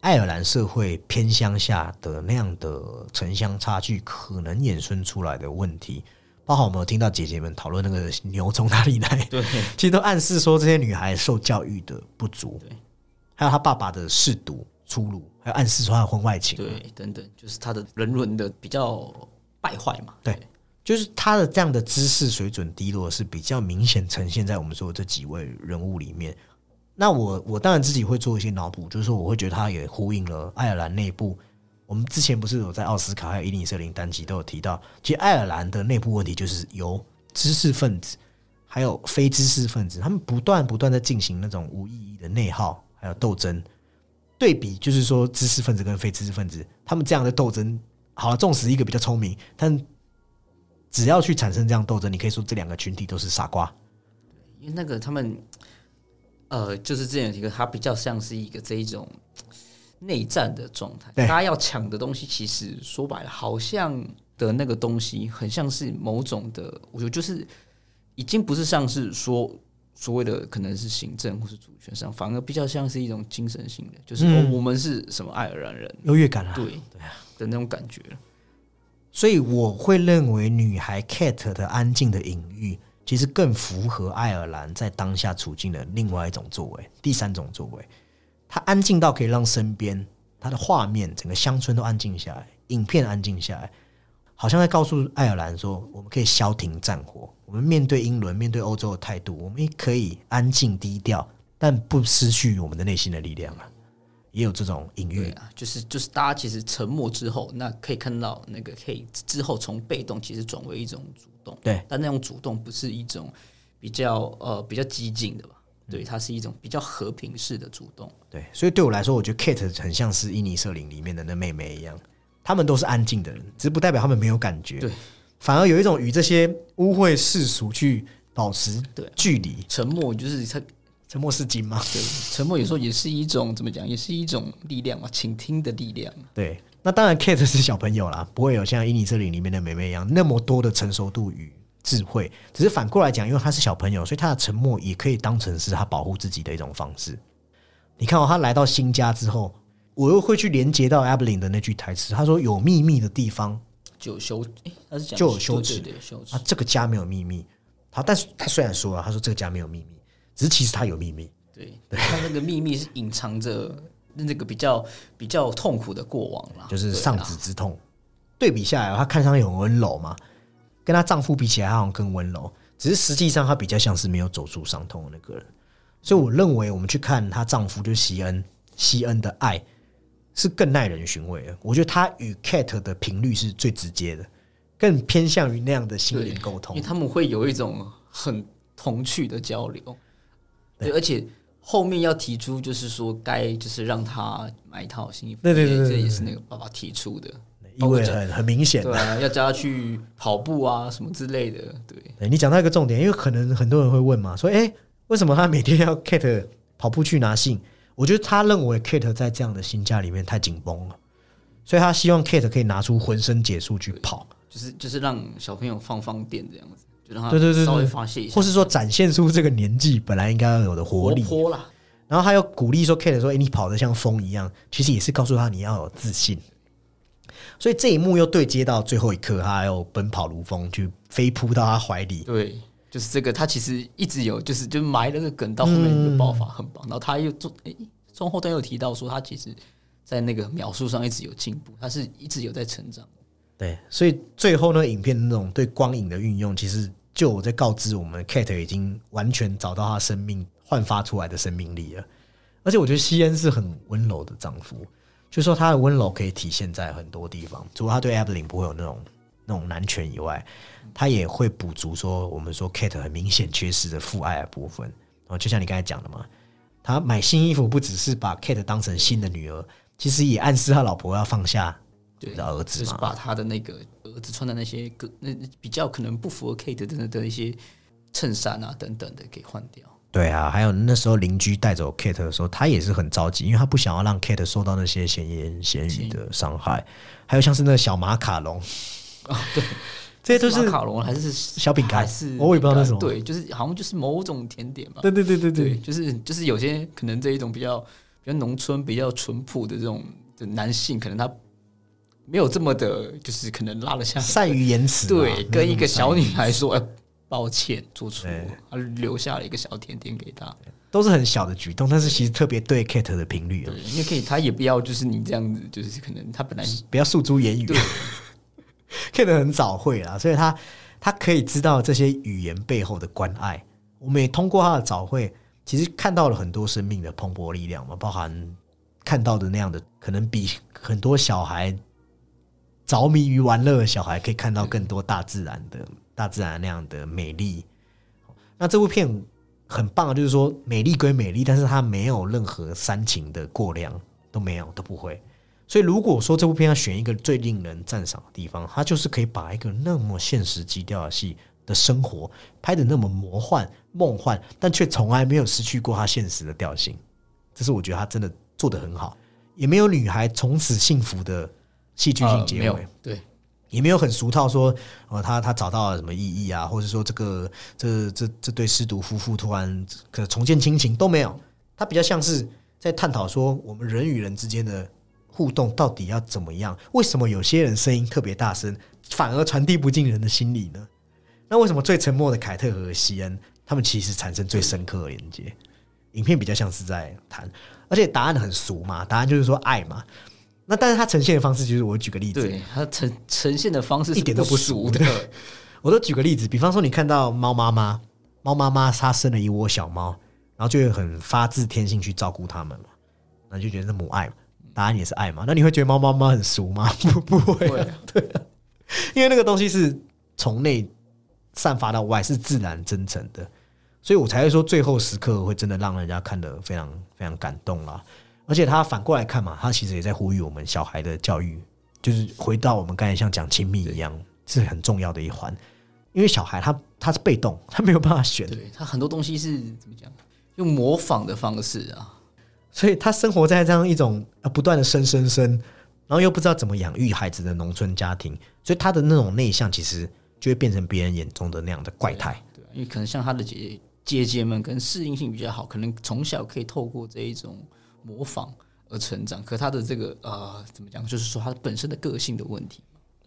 S1: 爱尔兰社会偏乡下的那样的城乡差距可能衍生出来的问题。包括我们有听到姐姐们讨论那个牛从哪里来，
S2: 对，
S1: 其实都暗示说这些女孩受教育的不足，
S2: 对，
S1: 还有她爸爸的嗜赌。粗鲁，还有暗示说她的婚外情，
S2: 对，等等，就是她的人伦的比较败坏嘛。
S1: 对，就是她的这样的知识水准低落是比较明显呈现在我们说这几位人物里面。那我我当然自己会做一些脑补，就是说我会觉得他也呼应了爱尔兰内部。我们之前不是有在奥斯卡还有伊尼瑟林单集都有提到，其实爱尔兰的内部问题就是由知识分子还有非知识分子，他们不断不断在进行那种无意义的内耗还有斗争。对比就是说，知识分子跟非知识分子，他们这样的斗争，好了，纵使一个比较聪明，但只要去产生这样斗争，你可以说这两个群体都是傻瓜。
S2: 因为那个他们，呃，就是之前提个，它比较像是一个这一种内战的状态。大家要抢的东西，其实说白了，好像的那个东西，很像是某种的，我觉得就是已经不是像是说。所谓的可能是行政或是主权上，反而比较像是一种精神性的，就是、
S1: 嗯
S2: 哦我们是什么爱尔兰人，
S1: 优越感啊。
S2: 对对啊的那种感觉。
S1: 所以我会认为女孩 Cat 的安静的隐喻，其实更符合爱尔兰在当下处境的另外一种作为，第三种作为。她安静到可以让身边她的画面、整个乡村都安静下来，影片安静下来，好像在告诉爱尔兰说，我们可以消停战火，我们面对英伦、面对欧洲的态度，我们也可以安静低调，但不失去我们的内心的力量啊。也有这种隐喻，
S2: 啊，就是就是大家其实沉默之后，那可以看到那个可以之后从被动其实转为一种主动，
S1: 对，
S2: 但那种主动不是一种比较呃比较激进的吧？
S1: 嗯。
S2: 对，它是一种比较和平式的主动。
S1: 对，所以对我来说，我觉得 Kate 很像是伊尼舍林里面的那妹妹一样，他们都是安静的人，只是不代表他们没有感觉，
S2: 对，
S1: 反而有一种与这些污秽世俗去保持
S2: 对
S1: 距离，
S2: 沉默就是它，
S1: 沉默是金嘛。
S2: 对，沉默有时候也是一种怎么讲，也是一种力量嘛，倾听的力量。
S1: 对，那当然 Kate 是小朋友啦，不会有像伊尼舍林里面的妹妹一样那么多的成熟度与智慧，只是反过来讲，因为他是小朋友，所以他的沉默也可以当成是他保护自己的一种方式。你看哦，他来到新家之后，我又会去连接到 Abelin 的那句台词，他说：“有秘密的地方
S2: 就有羞，诶，他是讲
S1: 就有羞耻
S2: 羞耻
S1: 啊，，这个家没有秘密。好，但是他虽然说了，他说这个家没有秘密，只是其实他有秘密。
S2: 对，他那个秘密是隐藏着那个比较比较痛苦的过往啦，
S1: 就是丧子之痛。对比下来，她看上去很温柔嘛，跟她丈夫比起来，她好像更温柔。只是实际上，她比较像是没有走出伤痛的那个人。所以，我认为我们去看她丈夫就是西恩，西恩的爱是更耐人寻味的。我觉得她与 Cat 的频率是最直接的，更偏向于那样的心灵沟通
S2: 因为。他们会有一种很童趣的交流，对，而且后面要提出就是说该就是让他买一套新衣服，
S1: 对对对对对
S2: 这也是那个爸爸提出的，
S1: 意味很很明显。
S2: 对啊，要叫他去跑步啊什么之类的，对，
S1: 对你讲到一个重点，因为可能很多人会问嘛，说，哎、为什么他每天要 Kate 跑步去拿信？我觉得他认为 Kate 在这样的新家里面太紧绷了，所以他希望 Kate 可以拿出浑身解数去跑，
S2: 就是就是让小朋友放放电这样子，就让他
S1: 对对对对
S2: 稍微发泄一下，
S1: 或是说展现出这个年纪本来应该要有的活
S2: 活
S1: 力。
S2: 泼啦，
S1: 然后他又鼓励说 Kate 说，哎、你跑得像风一样，其实也是告诉他你要有自信。所以这一幕又对接到最后一刻，他又奔跑如风，去飞扑到他怀里，
S2: 对。就是这个，他其实一直有，就是就埋了个梗，到后面就爆发很棒。然后他又做，诶，中后段又提到说，他其实在那个描述上一直有进步，他是一直有在成长。
S1: 对，所以最后呢，影片那种对光影的运用，其实就我在告知我们，Kate 已经完全找到他生命焕发出来的生命力了。而且我觉得西恩是很温柔的丈夫，就说他的温柔可以体现在很多地方，除了他对 Evelyn 不会有那种那种男权以外，他也会补足说我们说 Kate 很明显缺失的父爱的部分。哦，就像你刚才讲的嘛，他买新衣服不只是把 Kate 当成新的女儿，其实也暗示他老婆要放下
S2: 对
S1: 的儿子。
S2: 就是把他的那个儿子穿的那些个那比较可能不符合 Kate 的的一些衬衫啊等等的给换掉。
S1: 对啊，还有那时候邻居带走 Kate 的时候，他也是很着急，因为他不想要让 Kate 受到那些闲言闲语的伤害。还有像是那个小马卡龙，
S2: 对，
S1: 这些都是
S2: 马卡龙还是
S1: 小饼干
S2: 还是
S1: 我也不知道那什么
S2: 对，就是好像就是某种甜点嘛。
S1: 对对对对
S2: 对，
S1: 对，
S2: 就是就是有些可能这一种比较比较农村、比较淳朴的这种的男性，可能他没有这么的，就是可能拉了下
S1: 善于言辞嘛，
S2: 对，跟一个小女
S1: 孩
S2: 孩说：“哎，抱歉，做错
S1: 对，
S2: 他留下了一个小甜点给她。
S1: 都是很小的举动，但是其实特别对 Kate 的频率啊
S2: 对，，因为可以，他也不要就是你这样子，就是可能他本来
S1: 不要诉诸言语。Kate 很早会啦，所以他他可以知道这些语言背后的关爱。我们也通过他的早会，其实看到了很多生命的蓬勃力量嘛，包含看到的那样的，可能比很多小孩着迷于玩乐的小孩，可以看到更多大自然的大自然那样的美丽。那这部片很棒，就是说美丽归美丽，但是它没有任何煽情的过量，都没有，都不会。所以如果说这部片要选一个最令人赞赏的地方，它就是可以把一个那么现实基调的戏的生活拍的那么魔幻、梦幻，但却从来没有失去过它现实的调性。这是我觉得他真的做得很好，也没有女孩从此幸福的戏剧性结尾。
S2: 对
S1: 也没有很俗套说，哦，他他找到了什么意义啊，或者说这个这这这对失独夫妇突然可重建亲情都没有，他比较像是在探讨说我们人与人之间的互动到底要怎么样？为什么有些人声音特别大声，反而传递不进人的心里呢？那为什么最沉默的凯特和西恩，他们其实产生最深刻的连接？影片比较像是在谈，而且答案很俗嘛，答案就是说爱嘛。那但是它呈现的方式就是，我举个例子，
S2: 对它呈呈现的方式
S1: 一点都不
S2: 俗
S1: 的。我都举个例子，比方说你看到猫妈妈，猫妈妈它生了一窝小猫，然后就会很发自天性去照顾它们嘛，那就觉得是母爱嘛。答案也是爱嘛。那你会觉得猫妈妈很俗吗？不不会，对，因为那个东西是从内散发到外，是自然真诚的。所以我才会说，最后时刻会真的让人家看得非常非常感动啦。而且他反过来看嘛，他其实也在呼吁我们小孩的教育，就是回到我们刚才像讲亲密一样，是很重要的一环。因为小孩他他是被动，他没有办法选，
S2: 对他很多东西是怎么讲，用模仿的方式啊。
S1: 所以他生活在这样一种不断的生生生，然后又不知道怎么养育孩子的农村家庭，所以他的那种内向其实就会变成别人眼中的那样的怪胎。
S2: 对，因为可能像他的姐姐。姐姐们跟适应性比较好，可能从小可以透过这一种模仿而成长。可他的这个呃，怎么讲？就是说他本身的个性的问题，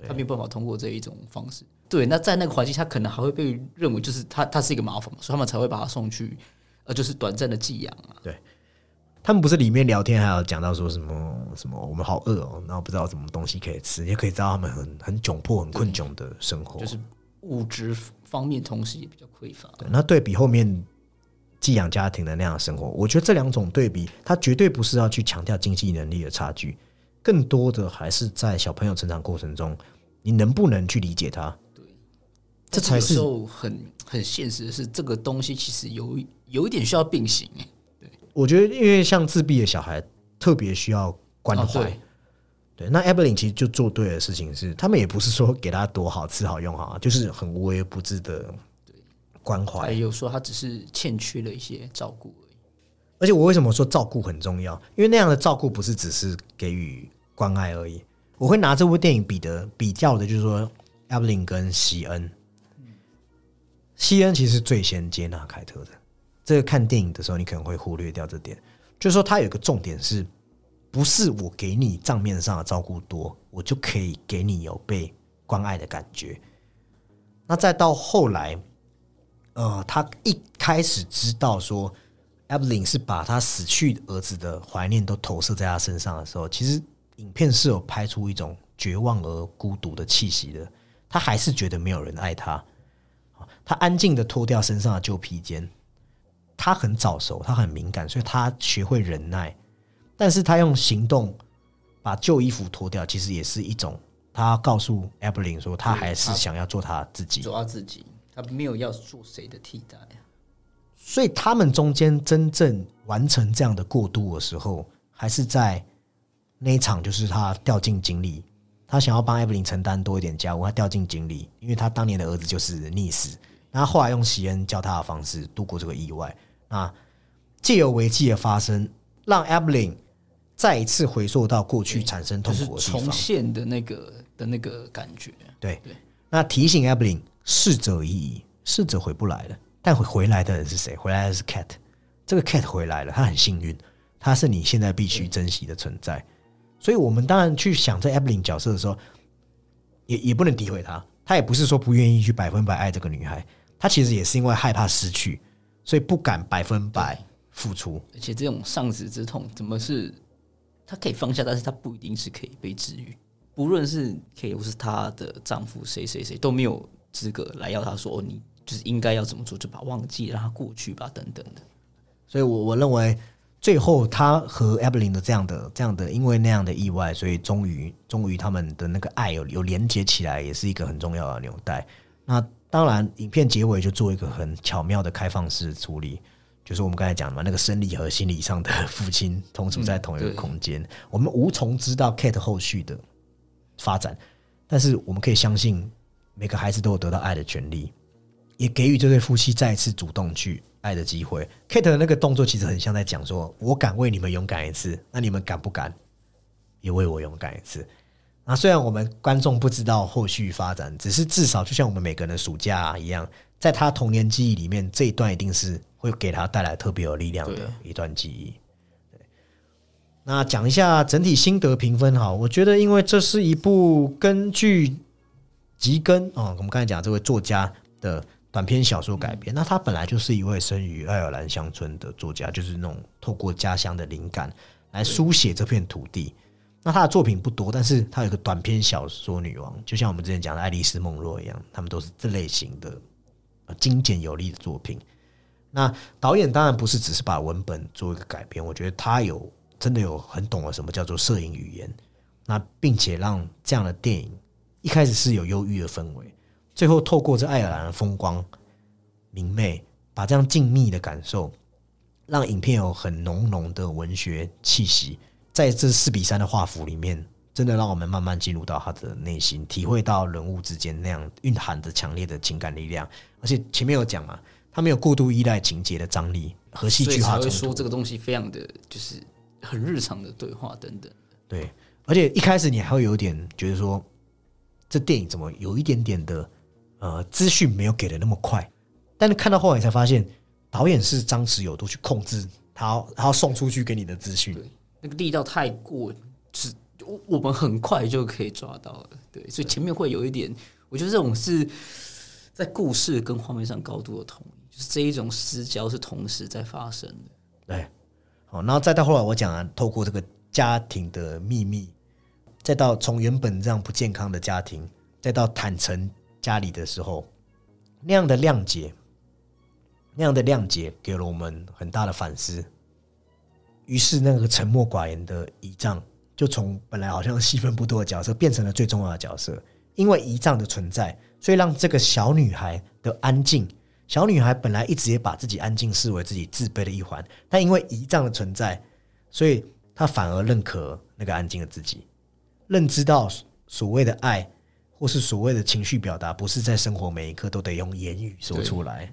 S2: 他没有办法通过这一种方式。对，那在那个环境，他可能还会被认为就是他他是一个麻烦，所以他们才会把他送去呃，就是短暂的寄养啊。
S1: 对，他们不是里面聊天还有讲到说什么什么我们好饿哦，然后不知道什么东西可以吃，也可以知道他们很很窘迫、很困窘的生活，
S2: 就是物质。方面同时也比较匮乏。
S1: 对，那对比后面寄养家庭的那样的生活，我觉得这两种对比，它绝对不是要去强调经济能力的差距，更多的还是在小朋友成长过程中，你能不能去理解他？
S2: 对，
S1: 这才是
S2: 很很现实的是，这个东西其实有有一点需要并行。对，
S1: 我觉得因为像自闭的小孩特别需要关怀。对，那 e v e l y n 其实就做对的事情是，他们也不是说给他多好吃好用好，就是很无微不至的关怀。
S2: 有说他只是欠缺了一些照顾而已。
S1: 而且我为什么说照顾很重要？因为那样的照顾不是只是给予关爱而已。我会拿这部电影比的比较的，就是说 e e l y n 跟西恩。西恩其实最先接纳凯特的。这个看电影的时候，你可能会忽略掉这点，就是说他有一个重点是。不是我给你账面上的照顾多，我就可以给你有被关爱的感觉。那再到后来，呃，他一开始知道说 e v e l y n 是把他死去儿子的怀念都投射在他身上的时候，其实影片是有拍出一种绝望而孤独的气息的。他还是觉得没有人爱他，他安静的脱掉身上的旧披肩。他很早熟，他很敏感，所以他学会忍耐。但是他用行动把旧衣服脱掉，其实也是一种他告诉 e v e l y n 说，他还是想要做他自己，
S2: 做他自己，他没有要做谁的替代
S1: 所以他们中间真正完成这样的过渡的时候，还是在那一场，就是他掉进井里，他想要帮 e e l y n 承担多一点家务，他掉进井里，因为他当年的儿子就是溺死，然后后来用席恩教他的方式度过这个意外。那借由危机的发生，让 e e l y n 再一次回溯到过去产生痛苦的地
S2: 方，重现的那个的那个感觉。
S1: 对对，那提醒 e e l y n 逝者已矣，逝者回不来了。但回回来的人是谁？回来的是 Cat。这个 Cat 回来了，他很幸运，他是你现在必须珍惜的存在。所以，我们当然去想这 e v e l y n 角色的时候，也也不能诋毁他。他也不是说不愿意去百分百爱这个女孩，他其实也是因为害怕失去，所以不敢百分百付出。
S2: 而且，这种丧子之痛，怎么是？她可以放下，但是她不一定是可以被治愈。不论是 K 或是她的丈夫谁谁谁都没有资格来要他说哦，你就是应该要怎么做，就把忘记让他过去吧，等等的。
S1: 所以，我我认为最后他和 e v e l y n 的这样的这样的，因为那样的意外，所以终于终于他们的那个爱有有连接起来，也是一个很重要的纽带。那当然，影片结尾就做一个很巧妙的开放式处理。就是我们刚才讲的嘛，那个生理和心理上的父亲同处在同一个空间，我们无从知道 Kate 后续的发展，但是我们可以相信每个孩子都有得到爱的权利，也给予这对夫妻再一次主动去爱的机会。Kate 的那个动作其实很像在讲说：“我敢为你们勇敢一次，那你们敢不敢也为我勇敢一次？”那虽然我们观众不知道后续发展，只是至少就像我们每个人的暑假一样，在他童年记忆里面，这一段一定是会给他带来特别有力量的一段记忆。那讲一下整体心得评分哈，我觉得因为这是一部根据吉根啊，我们刚才讲这位作家的短篇小说改编，那他本来就是一位生于爱尔兰乡村的作家，就是那种透过家乡的灵感来书写这片土地。那他的作品不多，但是他有个短篇小说女王，就像我们之前讲的爱丽丝梦若一样，他们都是这类型的精简有力的作品。那导演当然不是只是把文本做一个改编，我觉得他有。真的有很懂了什么叫做摄影语言，那并且让这样的电影一开始是有忧郁的氛围，最后透过这爱尔兰的风光明媚，把这样静谧的感受，让影片有很浓浓的文学气息，在这四比三的画幅里面，真的让我们慢慢进入到他的内心，体会到人物之间那样蕴含着强烈的情感力量。而且前面有讲嘛，他没有过度依赖情节的张力和戏剧化冲突，
S2: 说这个东西非常的就是。很日常的对话等等，
S1: 对，而且一开始你还会有点觉得说，这电影怎么有一点点的呃资讯没有给的那么快，但是看到后来才发现，导演是张弛有度去控制他，他要送出去给你的资讯，
S2: 那个力道太过，是我我们很快就可以抓到了，对，所以前面会有一点，我觉得这种是在故事跟画面上高度的统一，就是这一种私交是同时在发生的，
S1: 对。好，然后再到后来，我讲啊，透过这个家庭的秘密，再到从原本这样不健康的家庭，再到坦诚家里的时候，那样的谅解，那样的谅解，给了我们很大的反思。于是，那个沉默寡言的姨丈，就从本来好像戏份不多的角色，变成了最重要的角色。因为姨丈的存在，所以让这个小女孩的安静。小女孩本来一直也把自己安静视为自己自卑的一环，但因为遗仗的存在，所以她反而认可那个安静的自己，认知到所谓的爱或是所谓的情绪表达，不是在生活每一刻都得用言语说出来。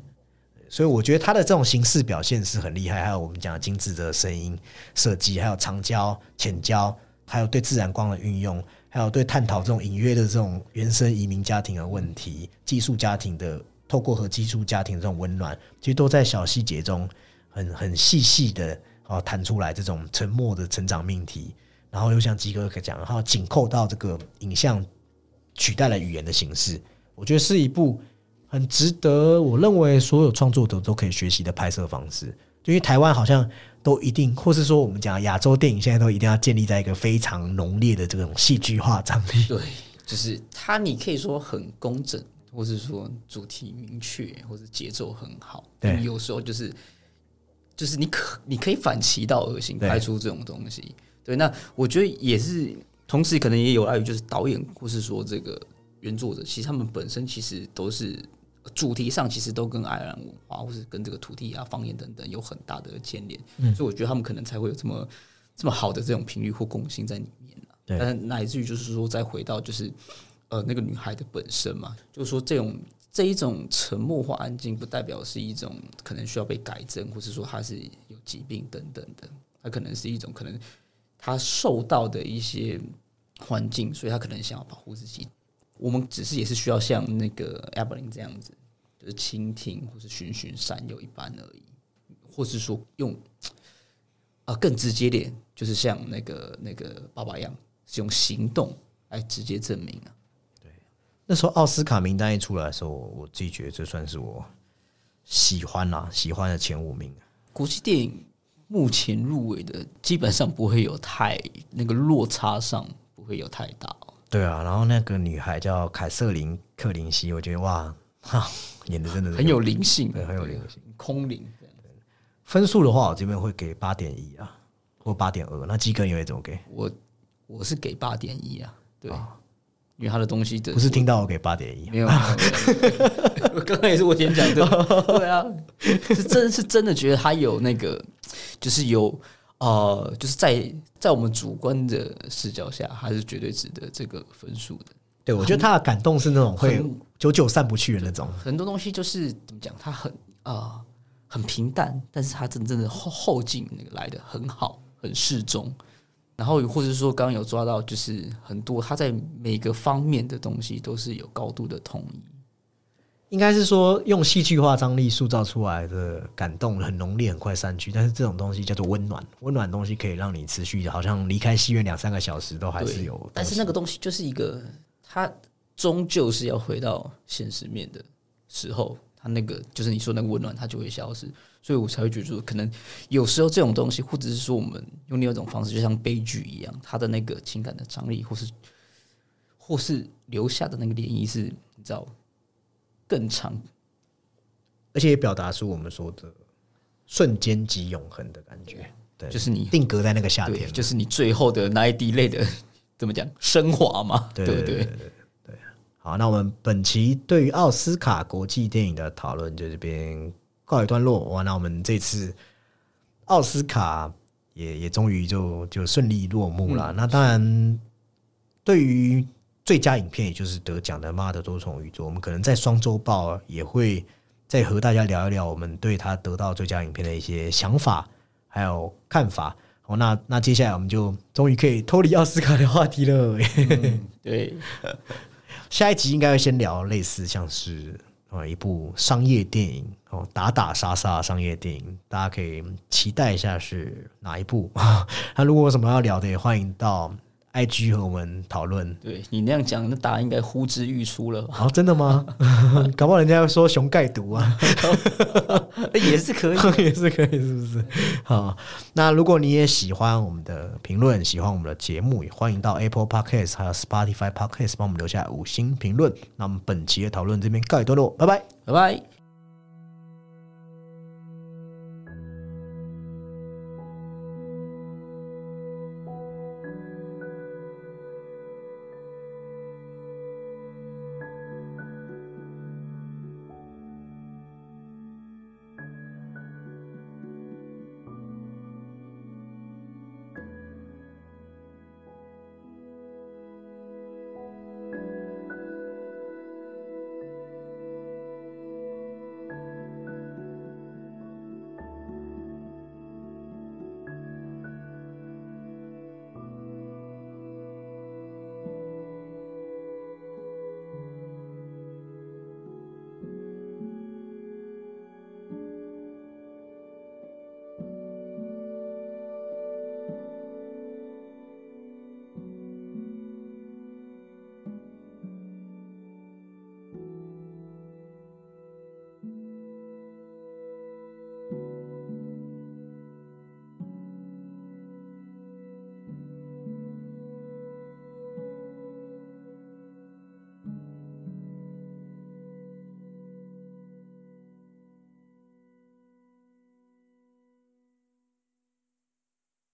S1: 所以我觉得他的这种形式表现是很厉害，还有我们讲精致的声音设计，还有长焦、浅焦，还有对自然光的运用，还有对探讨这种隐约的这种原生移民家庭的问题、寄宿家庭的。透过和寄宿家庭这种温暖，其实都在小细节中很很细细的啊谈出来这种沉默的成长命题，然后又像基哥讲，然后紧扣到这个影像取代了语言的形式，我觉得是一部很值得我认为所有创作者都可以学习的拍摄方式。因为台湾好像都一定，或是说我们讲亚洲电影现在都一定要建立在一个非常浓烈的这种戏剧化张力。
S2: 对，就是它，你可以说很工整。或是说主题明确，或是节奏很好，
S1: 对，
S2: 有时候就是就是你可你可以反其道而行，拍出这种东西。对，那我觉得也是，同时可能也有碍于就是导演或是说这个原作者，其实他们本身其实都是主题上其实都跟爱尔兰文化或是跟这个土地啊方言等等有很大的牵连，所以我觉得他们可能才会有这么这么好的这种频率或共性在里面
S1: 对，
S2: 但乃至于就是说再回到就是。呃，那个女孩的本身嘛，就是说这种这一种沉默或安静，不代表是一种可能需要被改正，或是说她是有疾病等等的，她可能是一种可能她受到的一些环境，所以他可能想要保护自己。我们只是也是需要像那个艾伯琳这样子，就是倾听或是循循善诱一般而已，或是说用啊更直接点，就是像那个那个爸爸一样，是用行动来直接证明啊。
S1: 那时候奥斯卡名单一出来的时候，我自己觉得这算是我喜欢啦，喜欢的前五名。
S2: 国际电影目前入围的基本上不会有太那个落差上不会有太大。
S1: 对啊，然后那个女孩叫凯瑟琳·克林西，我觉得哇，哈，演的真的是
S2: 很有灵性，
S1: 对，很有灵性，
S2: 空灵。
S1: 分数的话，我这边会给八点一啊，或八点二。那基哥你会怎么给？
S2: 我我是给八点一啊，对。因为他的东西
S1: 不是听到我给八点
S2: 一，没有，刚刚也是我先讲的，对啊，是真是真的觉得他有那个，就是有呃，就是在在我们主观的视角下，还是绝对值得这个分数的。
S1: 对，我觉得他的感动是那种会久久散不去的那种。
S2: 很多东西就是怎么讲，他很啊很平淡，但是他真正的后后劲那个来的很好，很适中。然后或者说刚刚有抓到，就是很多他在每个方面的东西都是有高度的统一。
S1: 应该是说用戏剧化张力塑造出来的感动很浓烈，很快散去。但是这种东西叫做温暖，温暖的东西可以让你持续，好像离开戏院两三个小时都还是有。
S2: 但是那个东西就是一个，它终究是要回到现实面的时候，它那个就是你说那个温暖，它就会消失。所以我才会觉得说，可能有时候这种东西，或者是说我们用另外一种方式，就像悲剧一样，它的那个情感的张力，或是或是留下的那个涟漪，是你知道更长。
S1: 而且也表达出我们说的瞬间即永恒的感觉。对，
S2: 就是你
S1: 定格在那个夏，天，
S2: 就是你最后的那一滴泪的怎么讲升华嘛，
S1: 对
S2: 对不对？
S1: 对对对对。好，那我们本期对于奥斯卡国际电影的讨论就这边告一段落。哇，那我们这次奥斯卡也也终于就就顺利落幕了。那当然，对于最佳影片，也就是得奖的《妈的多重宇宙》，我们可能在双周报也会再和大家聊一聊我们对他得到最佳影片的一些想法还有看法。好，那那接下来我们就终于可以脱离奥斯卡的话题了。
S2: 对，
S1: 下一集应该会先聊类似像是啊一部商业电影哦，打打杀杀商业电影，大家可以期待一下是哪一部。那如果有什么要聊的，也欢迎到 IG 和我们讨论。
S2: 对你那样讲，那答案应该呼之欲出了吧？
S1: 哦，真的吗？搞不好人家要说熊盖毒啊，
S2: 也是可以。
S1: 也是可以，是不是？好，那如果你也喜欢我们的评论，喜欢我们的节目，也欢迎到 Apple Podcast 还有 Spotify Podcast 帮我们留下五星评论。那我们本期的讨论这边告一段落，拜拜。
S2: 拜拜。